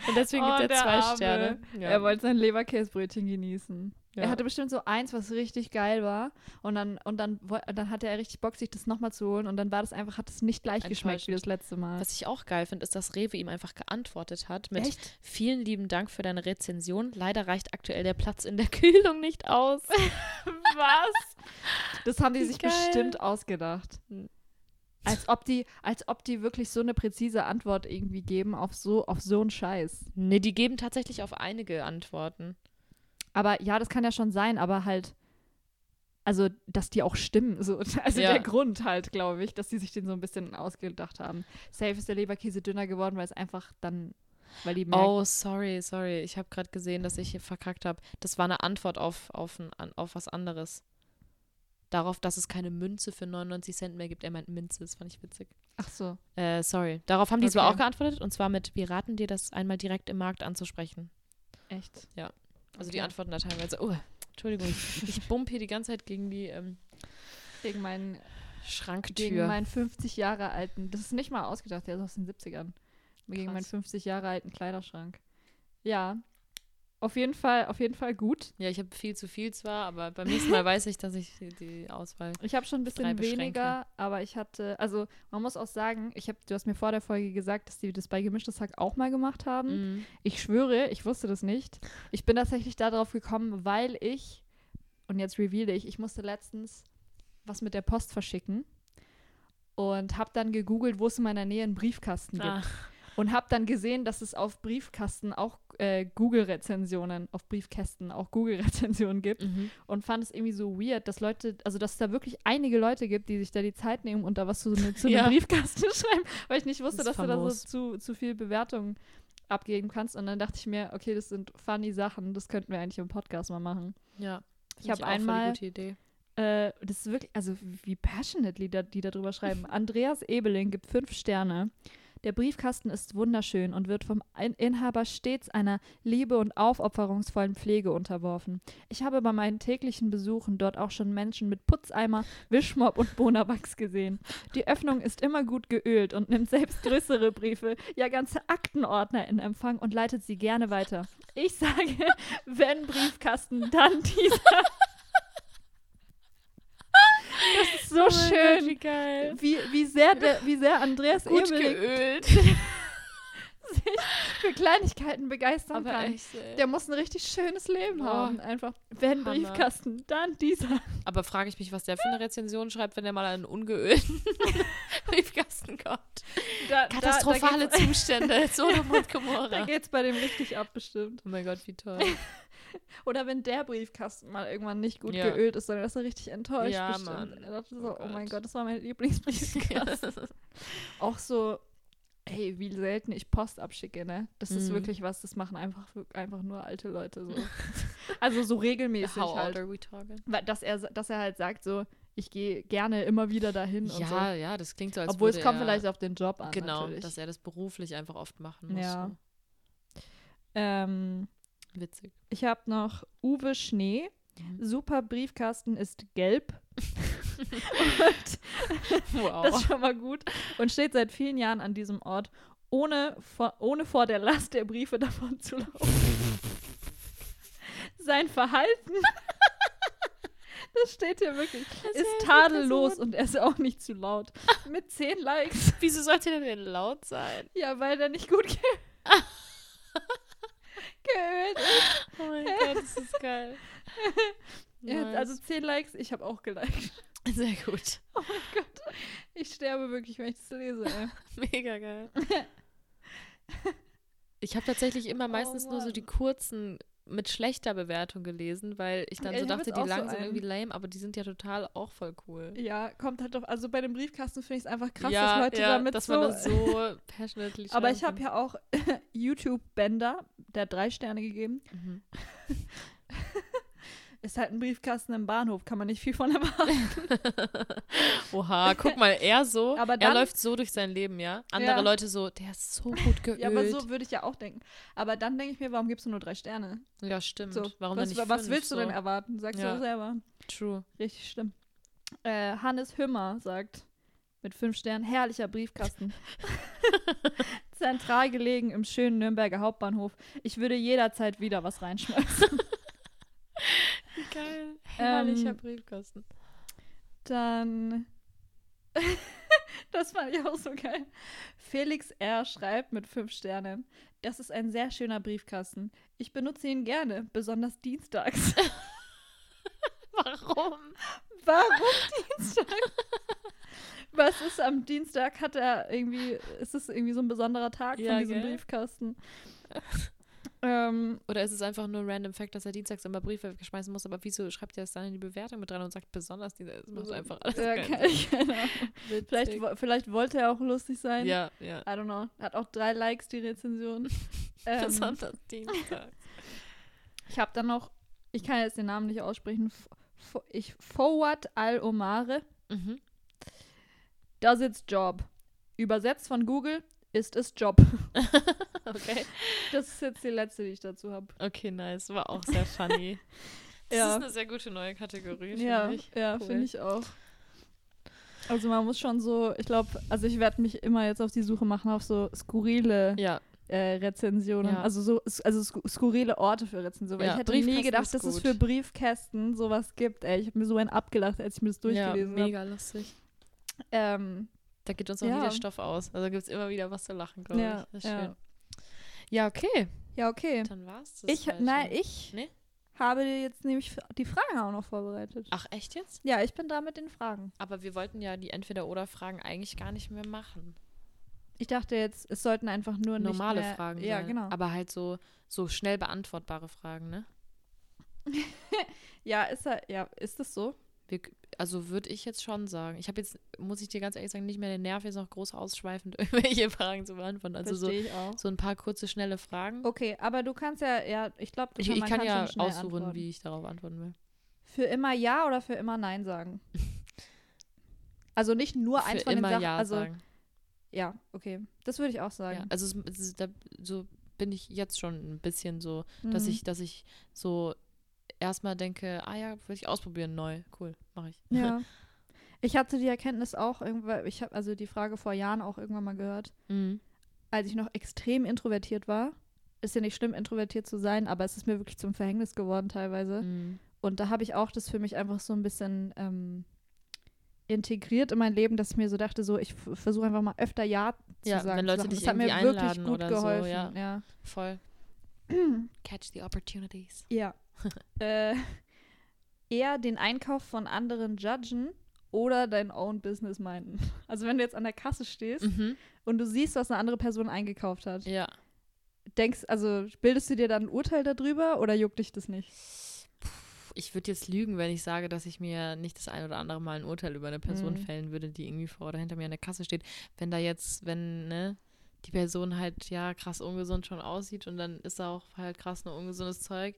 Und deswegen Oh, gibt er zwei Arme. Sterne. Er wollte sein Leberkäsebrötchen genießen. Ja. Er hatte bestimmt so eins, was richtig geil war. Und dann, und dann, dann hatte er richtig Bock, sich das nochmal zu holen. Und dann war das einfach, hat es nicht gleich geschmeckt wie das letzte Mal. Was ich auch geil finde, ist, dass Rewe ihm einfach geantwortet hat mit Echt? vielen lieben Dank für deine Rezension. Leider reicht aktuell der Platz in der Kühlung nicht aus. Was? Das haben die sich geil. bestimmt ausgedacht. Als ob die, als ob die wirklich so eine präzise Antwort irgendwie geben auf so, auf so einen Scheiß. nee, die geben tatsächlich auf einige Antworten. Aber ja, das kann ja schon sein, aber halt, also, dass die auch stimmen. So. Also Ja. der Grund halt, glaube ich, dass die sich den so ein bisschen ausgedacht haben. Safe ist der Leberkäse dünner geworden, weil es einfach dann, weil die merken, Oh, sorry, sorry. Ich habe gerade gesehen, dass ich hier verkackt habe. Das war eine Antwort auf, auf, ein, auf was anderes. Darauf, dass es keine Münze für 99 Cent mehr gibt. Er meint Münze, das fand ich witzig. ach so. Äh, sorry. Darauf haben die zwar Okay. auch geantwortet und zwar mit, wir raten dir, das einmal direkt im Markt anzusprechen. Echt? Also die Okay. antworten da teilweise, oh, Entschuldigung, ich bump hier die ganze Zeit gegen die ähm, Gegen meinen, Schranktür. gegen meinen 50 Jahre alten, das ist nicht mal ausgedacht, der ist aus den 70ern. Gegen meinen Krass. 50 Jahre alten Kleiderschrank. Ja. Auf jeden Fall, auf jeden Fall gut. ja, ich habe viel zu viel zwar, aber beim nächsten Mal weiß ich, dass ich die, Auswahl. Ich habe schon ein bisschen weniger, aber ich hatte, also man muss auch sagen, ich habe, du hast mir vor der Folge gesagt, dass die das bei Gemischtes Hack auch mal gemacht haben. Mhm. Ich schwöre, ich wusste das nicht. Ich bin tatsächlich darauf gekommen, weil ich, und jetzt reveal ich, ich musste letztens was mit der Post verschicken und habe dann gegoogelt, wo es in meiner Nähe einen Briefkasten gibt. Ah, Und habe dann gesehen, dass es auf Briefkasten auch äh, Google-Rezensionen, auf Briefkästen auch Google-Rezensionen gibt mhm. und fand es irgendwie so weird, dass Leute, also dass es da wirklich einige Leute gibt, die sich da die Zeit nehmen und da was zu, ne, zu einem Ja. Briefkasten schreiben, weil ich nicht wusste, Das dass du da famos. so zu, zu viel Bewertung abgeben kannst. Und dann dachte ich mir, okay, das sind funny Sachen, das könnten wir eigentlich im Podcast mal machen. Ja. Ich habe einmal- gute Idee. Äh, das ist wirklich, also wie passionately da, die da drüber schreiben. Andreas Ebeling gibt fünf Sterne. Der Briefkasten ist wunderschön und wird vom Inhaber stets einer liebe- und aufopferungsvollen Pflege unterworfen. Ich habe bei meinen täglichen Besuchen dort auch schon Menschen mit Putzeimer, Wischmopp und Bonawachs gesehen. Die Öffnung ist immer gut geölt und nimmt selbst größere Briefe, ja ganze Aktenordner in Empfang und leitet sie gerne weiter. Ich sage, wenn Briefkasten, dann dieser. Das ist so Oh schön. Gott, wie geil. Wie, wie, sehr der, wie sehr Andreas Gut Ebeling geölt. sich für Kleinigkeiten begeistern Aber kann. echt. Der muss ein richtig schönes Leben Oh. haben. Einfach, wenn Hammer. Briefkasten, dann dieser. Aber frage ich mich, was der für eine Rezension schreibt, wenn er mal einen ungeölten Briefkasten kommt. Da, Katastrophale da, da Zustände, Sodom und da Gomorra. geht's bei dem richtig ab, bestimmt. Oh mein Gott, wie toll. Oder wenn der Briefkasten mal irgendwann nicht gut Ja. geölt ist, dann ist er richtig enttäuscht. Ja, bestimmt. Mann. Er dachte so, Oh oh, mein Gott. Das war mein Lieblingsbriefkasten. Auch so, hey, wie selten ich Post abschicke, ne? Das ist Mhm. wirklich was, das machen einfach, einfach nur alte Leute so. also so regelmäßig How old halt. are we talking? Dass er, dass er halt sagt so, ich gehe gerne immer wieder dahin und Ja, ja, das klingt so, so. als Obwohl es kommt vielleicht auf den Job an. Genau, natürlich. dass er das beruflich einfach oft machen muss. Ja. so. ähm, Witzig. ich habe noch Uwe Schnee. Mhm. Super Briefkasten ist gelb. Wow. Das ist schon mal gut. Und steht seit vielen Jahren an diesem Ort, ohne vor, ohne vor der Last der Briefe davon zu laufen. Sein Verhalten, das steht hier wirklich, ist tadellos und er ist auch nicht zu laut. Mit 10 Likes. Wieso sollte der denn laut sein? Ja, weil der nicht gut ge geölt ist. Oh mein Gott, das ist geil. Ja, Also 10 Likes, ich habe auch geliked. Sehr gut. Oh mein Gott. Ich sterbe wirklich, wenn ich das lese. Mega geil. Ich habe tatsächlich immer Oh meistens nur so die kurzen mit schlechter Bewertung gelesen, weil ich dann so ich hab dachte, die auch so sind irgendwie lame, aber die sind ja total auch voll cool. Ja, kommt halt doch, also bei dem Briefkasten finde ich es einfach krass, ja, dass Leute ja, damit dass so. man das so passionately aber ich habe ja auch YouTube-Bänder, der hat drei Sterne gegeben. Mhm. Ist halt ein Briefkasten im Bahnhof, kann man nicht viel von erwarten. Oha, guck mal, er so, Aber er dann- läuft so durch sein Leben, ja. Andere Ja. Leute so, der ist so gut geölt. Ja, aber so würde ich ja auch denken. Aber dann denke ich mir, warum gibst du nur drei Sterne? Ja, stimmt. So, Warum was, denn nicht was fünf, willst du so? denn erwarten? Sagst Ja. du auch selber. True. Richtig schlimm. Äh, Hannes Hümmer sagt mit fünf Sternen, herrlicher Briefkasten. Zentral gelegen im schönen Nürnberger Hauptbahnhof. Ich würde jederzeit wieder was reinschmeißen. Herrlicher Ähm, Briefkasten. Dann. das fand ich auch so geil. Felix R. schreibt mit fünf Sternen. Das ist ein sehr schöner Briefkasten. Ich benutze ihn gerne, besonders dienstags. Warum? Warum Dienstag? Was ist am Dienstag? Hat er irgendwie, ist es irgendwie so ein besonderer Tag Ja, von diesem gell? Briefkasten? Ähm, Oder ist es einfach nur ein random Fact, dass er dienstags immer Briefe wegschmeißen muss, aber wieso schreibt er es dann in die Bewertung mit dran und sagt besonders es macht einfach alles ja, keinen. Sinn. Vielleicht, vielleicht wollte er auch lustig sein. Ja, ja. I don't know. Hat auch drei Likes, die Rezension. ähm, Besonders dienstags. ich habe dann noch, ich kann jetzt den Namen nicht aussprechen, ich Forward Al-Omare. mhm. Does its job. Übersetzt von Google ist es Job. Okay. Das ist jetzt die letzte, die ich dazu habe. Okay, nice. War auch sehr funny. Das Ja. ist eine sehr gute neue Kategorie, finde Ja, ich. ja, Cool. finde ich auch. Also man muss schon so, ich glaube, also ich werde mich immer jetzt auf die Suche machen auf so skurrile Ja, äh, Rezensionen. Ja. Also so also sku skurrile Orte für Rezensionen. Weil Ja, ich hätte nie gedacht, dass es für Briefkästen sowas gibt. Ey, ich habe mir so einen abgelacht, als ich mir das ja durchgelesen habe. mega lustig. Ähm, Da geht uns auch Ja. wieder Stoff aus. Also gibt es immer wieder was zu lachen, glaube Ja, ich. Das ist ja. schön. Ja, okay. ja, okay. Dann war's das. Ich, halt nein, schon. ich Nee? habe jetzt nämlich die Fragen auch noch vorbereitet. Ach, echt jetzt? Ja, ich bin da mit den Fragen. Aber wir wollten ja die Entweder-Oder-Fragen eigentlich gar nicht mehr machen. Ich dachte jetzt, es sollten einfach nur Normale mehr, Fragen Ja, sein. genau. Aber halt so, so schnell beantwortbare Fragen, ne? Ja, ist ja, ist das so? Wir, also würde ich jetzt schon sagen. Ich habe jetzt, muss ich dir ganz ehrlich sagen, nicht mehr den Nerv, jetzt noch groß ausschweifend irgendwelche Fragen zu beantworten. Also so, Verstehe ich auch. so ein paar kurze, schnelle Fragen. Okay, aber du kannst ja, ja, ich glaube, ich, ich man kann ja aussuchen, antworten. wie ich darauf antworten will. Für immer Ja oder für immer Nein sagen? Also nicht nur eins Für von den immer Sachen. Ja also sagen. ja, okay, das würde ich auch Ja, sagen. also es, es ist, da, so bin ich jetzt schon ein bisschen so, dass Mhm. ich, dass ich so erstmal denke, ah ja, würde ich ausprobieren, neu, cool, mache ich. Ja. Ich hatte die Erkenntnis auch irgendwann, ich habe also die Frage vor Jahren auch irgendwann mal gehört, Mhm. als ich noch extrem introvertiert war. Ist ja nicht schlimm, introvertiert zu sein, aber es ist mir wirklich zum Verhängnis geworden teilweise. Mhm. Und da habe ich auch das für mich einfach so ein bisschen ähm, integriert in mein Leben, dass ich mir so dachte, so ich versuche einfach mal öfter Ja zu Ja, sagen. wenn Leute dich das hat mir wirklich gut oder so, geholfen. ja. ja. Voll. Catch the opportunities. Ja. äh, eher den Einkauf von anderen judgen oder dein own Business meinen. Also wenn du jetzt an der Kasse stehst Mhm. und du siehst, was eine andere Person eingekauft hat, Ja. denkst, also bildest du dir dann ein Urteil darüber oder juckt dich das nicht? Ich würde jetzt lügen, wenn ich sage, dass ich mir nicht das ein oder andere Mal ein Urteil über eine Person Mhm. fällen würde, die irgendwie vor oder hinter mir an der Kasse steht. Wenn da jetzt, wenn, ne, die Person halt ja krass ungesund schon aussieht und dann ist da auch halt krass nur ungesundes Zeug,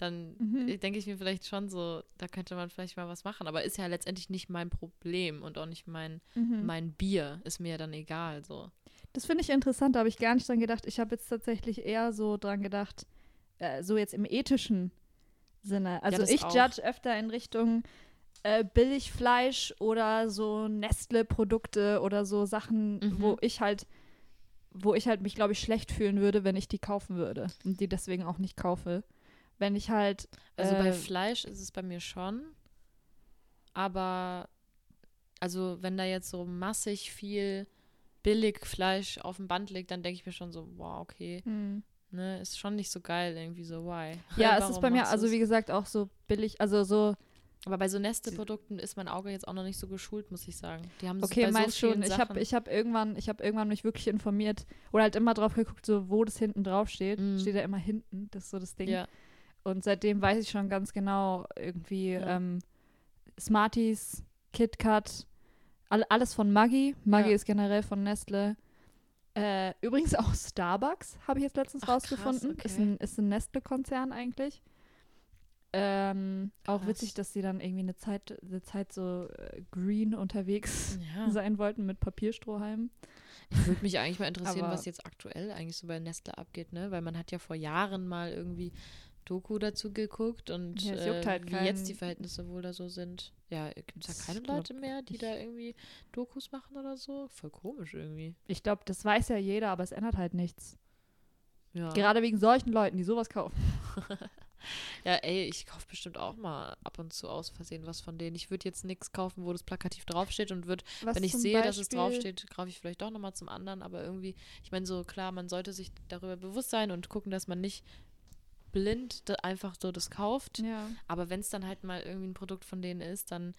dann Mhm. denke ich mir vielleicht schon so, da könnte man vielleicht mal was machen. Aber ist ja letztendlich nicht mein Problem und auch nicht mein, Mhm. mein Bier. Ist mir ja dann egal. So. Das finde ich interessant, da habe ich gar nicht dran gedacht. Ich habe jetzt tatsächlich eher so dran gedacht, äh, so jetzt im ethischen Sinne. Also das ich auch. judge öfter in Richtung äh, Billigfleisch oder so Nestle-Produkte oder so Sachen, Mhm. wo ich halt, wo ich halt mich, glaube ich, schlecht fühlen würde, wenn ich die kaufen würde und die deswegen auch nicht kaufe. Wenn ich halt Also bei äh, Fleisch ist es bei mir schon. Aber, also wenn da jetzt so massig viel Billigfleisch auf dem Band liegt, dann denke ich mir schon so, wow, okay, hm. ne, ist schon nicht so geil irgendwie so, why? ja, es ist bei mir, also wie gesagt, auch so billig, also so Aber bei so Neste-Produkten ist mein Auge jetzt auch noch nicht so geschult, muss ich sagen. Die haben Okay, bei meinst so schon. Ich habe ich hab irgendwann, ich hab irgendwann mich wirklich informiert oder halt immer drauf geguckt, so wo das hinten drauf steht. Mhm. Steht ja immer hinten, das ist so das Ding. ja, Und seitdem weiß ich schon ganz genau irgendwie Ja. ähm, Smarties, KitKat, all, alles von Maggi. Maggi Ja. ist generell von Nestle. Äh, übrigens auch Starbucks habe ich jetzt letztens Ach, krass, rausgefunden. Ist okay. ein, ist ein Nestle-Konzern eigentlich. Ähm, auch Krass. witzig, dass sie dann irgendwie eine Zeit, eine Zeit so äh, green unterwegs ja. sein wollten mit Papierstrohhalmen. Ich würde mich eigentlich mal interessieren, was jetzt aktuell eigentlich so bei Nestle abgeht, ne? Weil man hat ja vor Jahren mal irgendwie Doku dazu geguckt und Ja, äh, halt wie keinen. jetzt die Verhältnisse wohl da so sind. Ja, gibt es da keine Leute mehr, die da irgendwie Dokus machen oder so? Voll komisch irgendwie. Ich glaube, das weiß ja jeder, aber es ändert halt nichts. Ja. Gerade wegen solchen Leuten, die sowas kaufen. Ja, ey, ich kaufe bestimmt auch mal ab und zu aus Versehen was von denen. Ich würde jetzt nichts kaufen, wo das plakativ draufsteht und würde, wenn ich sehe, dass es Beispiel- draufsteht, greife ich vielleicht doch nochmal zum anderen. Aber irgendwie, ich meine, so klar, man sollte sich darüber bewusst sein und gucken, dass man nicht blind einfach so das kauft. Ja. Aber wenn es dann halt mal irgendwie ein Produkt von denen ist, dann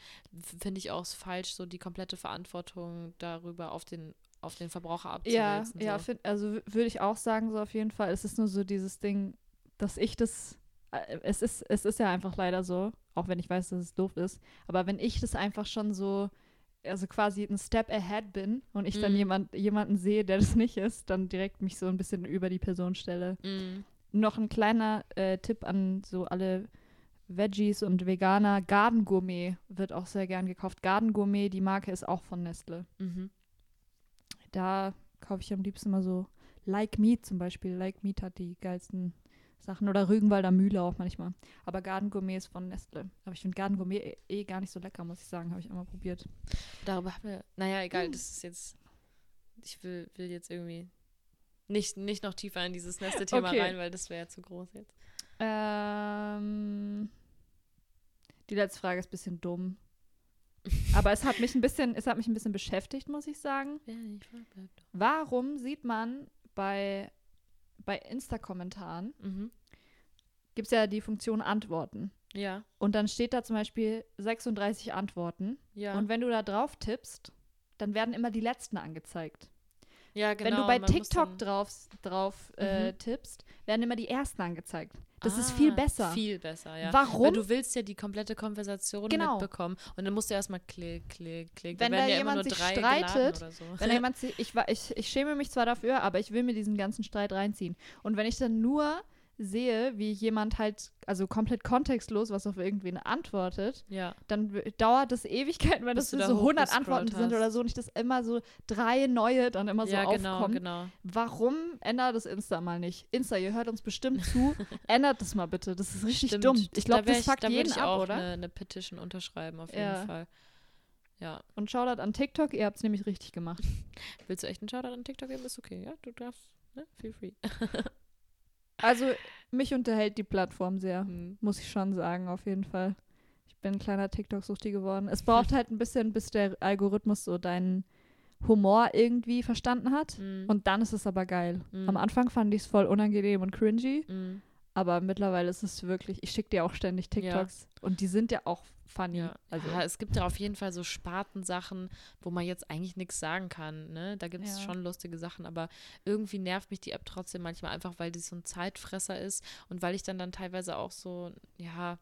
finde ich auch es falsch, so die komplette Verantwortung darüber auf den, auf den Verbraucher Ja, abzuwälzen. ja, so. find, also würde ich auch sagen, so auf jeden Fall. Es ist nur so dieses Ding, dass ich das. äh, Es ist, es ist ja einfach leider so, auch wenn ich weiß, dass es doof ist. Aber wenn ich das einfach schon so, also quasi ein Step ahead bin und ich dann Mhm. jemand, jemanden sehe, der das nicht ist, dann direkt mich so ein bisschen über die Person stelle. Mm, Noch ein kleiner äh, Tipp an so alle Veggies und Veganer. Garden Gourmet wird auch sehr gern gekauft. Garden Gourmet, die Marke ist auch von Nestle. mhm. Da kaufe ich am liebsten mal so Like Meat zum Beispiel. Like Meat hat die geilsten Sachen. Oder Rügenwalder Mühle auch manchmal. Aber Garden Gourmet ist von Nestle. Aber ich finde Garden Gourmet eh, eh gar nicht so lecker, muss ich sagen. Habe ich einmal probiert. Darüber haben wir. Naja, egal, Hm. das ist jetzt. Ich will, will jetzt irgendwie nicht, nicht noch tiefer in dieses nächste Thema Okay. rein, weil das wäre ja zu groß jetzt. Ähm, die letzte Frage ist ein bisschen dumm. Aber es hat mich ein bisschen, es hat mich ein bisschen beschäftigt, muss ich sagen. Warum sieht man bei, bei Insta-Kommentaren, Mhm. gibt es ja die Funktion Antworten. Ja, Und dann steht da zum Beispiel 36 Antworten. ja. Und wenn du da drauf tippst, dann werden immer die letzten angezeigt. Ja, genau. wenn du bei man muss TikTok drauf, drauf äh, Mhm. tippst, werden immer die ersten angezeigt. Das ist viel Ah, besser. Viel besser, ja. Warum? Weil du willst ja die komplette Konversation Genau. mitbekommen. Und dann musst du erstmal klick, klick, klick. Wenn da ja jemand sich streitet, so. Wenn jemand, si- ich, ich, ich schäme mich zwar dafür, aber ich will mir diesen ganzen Streit reinziehen. Und wenn ich dann nur sehe, wie jemand halt, also komplett kontextlos, was auf irgendwen antwortet, ja. dann dauert das Ewigkeiten, wenn Bis das so 100 hochgescrollt Antworten sind hast. oder so und ich das immer so drei neue dann immer so ja, genau, aufkommen. genau. Warum ändert das Insta mal nicht? Insta, ihr hört uns bestimmt zu. ändert das mal bitte. Das ist richtig Stimmt. dumm. Ich glaube, Da das fuckt da jeden ich ab, auch oder? Eine, eine Petition unterschreiben, auf jeden Ja. Fall. Ja. Und Shoutout an TikTok, ihr habt es nämlich richtig gemacht. Willst du echt einen Shoutout an TikTok geben? Ist okay, ja? Du darfst, ne? Feel free. Also, mich unterhält die Plattform sehr. Hm. muss ich schon sagen, auf jeden Fall. Ich bin ein kleiner TikTok-Suchti geworden. Es braucht halt ein bisschen, bis der Algorithmus so deinen Humor irgendwie verstanden hat. Mm, Und dann ist es aber geil. Mm. Am Anfang fand ich es voll unangenehm und cringy, mm. Aber mittlerweile ist es wirklich, ich schicke dir auch ständig TikToks und die sind ja auch funny. Ja. Also, ja, es gibt ja auf jeden Fall so Spartensachen, wo man jetzt eigentlich nichts sagen kann. Ne? Da gibt es Ja. schon lustige Sachen, aber irgendwie nervt mich die App trotzdem manchmal einfach, weil die so ein Zeitfresser ist und weil ich dann dann teilweise auch so, ja,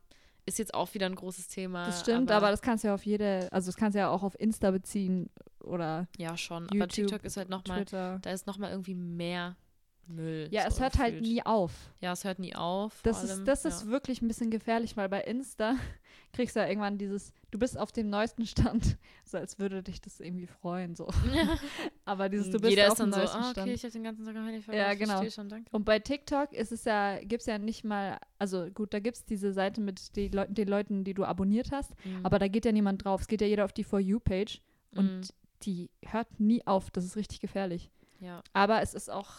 ist jetzt auch wieder ein großes Thema. das stimmt, aber, das kannst du ja auf jede, also das kannst du ja auch auf Insta beziehen oder ja schon. aber YouTube, TikTok ist halt nochmal, da ist nochmal irgendwie mehr Müll. Ja, so es hört halt gefühlt. nie auf. Ja, es hört nie auf. Das ist, allem, das ja. ist wirklich ein bisschen gefährlich, weil bei Insta kriegst du ja irgendwann dieses, du bist auf dem neuesten Stand, so als würde dich das irgendwie freuen, so. Aber dieses, du bist Jeder auf ist dem dann so, neuesten ah, okay, Stand. ich habe den ganzen Tag noch nicht Ja, genau. Schon. Und bei TikTok ist es ja, gibt es ja nicht mal, also gut, da gibt es diese Seite mit die Leu den Leuten, die du abonniert hast, Mhm. aber da geht ja niemand drauf. Es geht ja jeder auf die For You-Page und Mhm. die hört nie auf. Das ist richtig gefährlich. ja. Aber es ist auch,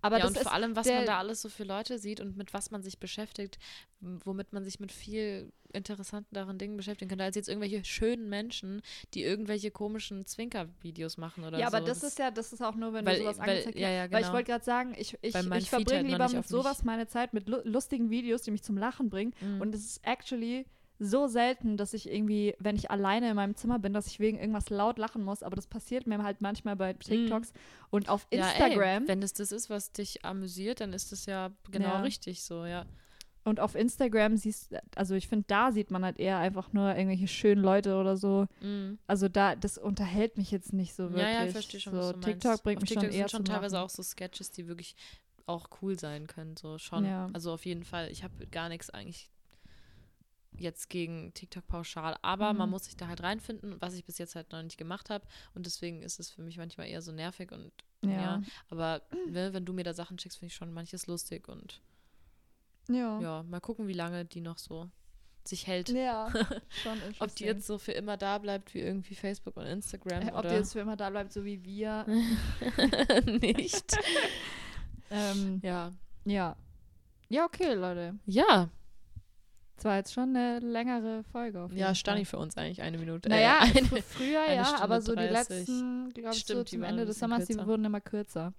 aber ja, und vor allem, was man da alles so für Leute sieht und mit was man sich beschäftigt, womit man sich mit viel interessanteren Dingen beschäftigen könnte, als jetzt irgendwelche schönen Menschen, die irgendwelche komischen Zwinker-Videos machen oder ja, so. aber das ist ja, das ist auch nur, wenn weil, du sowas weil, angezeigt ja, ja, genau. Weil ich wollte gerade sagen, ich, ich, ich halt verbringe noch lieber mit sowas meine Zeit, mit lu lustigen Videos, die mich zum Lachen bringen. Mhm. Und es ist actually so selten, dass ich irgendwie, wenn ich alleine in meinem Zimmer bin, dass ich wegen irgendwas laut lachen muss. Aber das passiert mir halt manchmal bei TikToks und auf ja, Instagram. Ey, wenn es das ist, was dich amüsiert, dann ist das ja genau Ja. richtig so, ja. und auf Instagram siehst also ich finde, da sieht man halt eher einfach nur irgendwelche schönen Leute oder so. Mhm. Also da, das unterhält mich jetzt nicht so wirklich. Ja, ja, ich verstehe schon, so, was du meinst. TikTok bringt auf mich TikTok schon eher sind schon zum teilweise Lachen. auch so Sketches, die wirklich auch cool sein können, so schon. Ja. Also auf jeden Fall. Ich habe gar nichts eigentlich jetzt gegen TikTok pauschal, aber man Mhm. muss sich da halt reinfinden, was ich bis jetzt halt noch nicht gemacht habe und deswegen ist es für mich manchmal eher so nervig und ja, Ja. aber ne, wenn du mir da Sachen schickst, finde ich schon manches lustig und Ja. ja, mal gucken, wie lange die noch so sich hält. Ja, schon Ob die jetzt so für immer da bleibt wie irgendwie Facebook und Instagram Äh, Ob die jetzt für immer da bleibt, so wie wir. nicht. ähm, Ja. ja. Ja, okay, Leute. Ja, Das war jetzt schon eine längere Folge. Auf jeden ja, Fall. Stani für uns eigentlich eine Minute. Naja, äh, eine, fr- früher eine ja, Stunde aber so die 30. letzten, glaube ich, so die zum Ende des Sommers, die kürzer. wurden immer kürzer.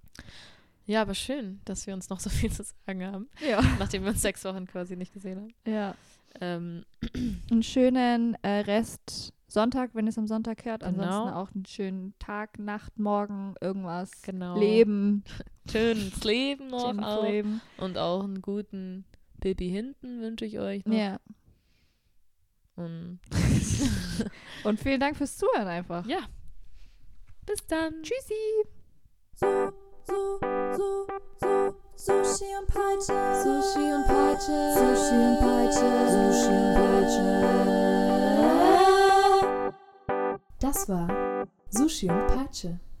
ja, aber schön, dass wir uns noch so viel zu sagen haben, Ja. nachdem wir uns sechs Wochen quasi nicht gesehen haben. ja. Ähm, Einen schönen äh, Rest Sonntag, wenn ihr es am Sonntag hört. Ansonsten Genau. auch einen schönen Tag, Nacht, Morgen, irgendwas. genau. Leben. Schönes Leben noch Schönes auch. Leben. Und auch einen guten Baby hinten wünsche ich euch noch. Ja. Und Und vielen Dank fürs Zuhören einfach. ja. Bis dann. Tschüssi. So, so, so, so, Sushi und Peitsche. Sushi und Peitsche. Sushi und Peitsche. Sushi und Peitsche. Das war Sushi und Peitsche.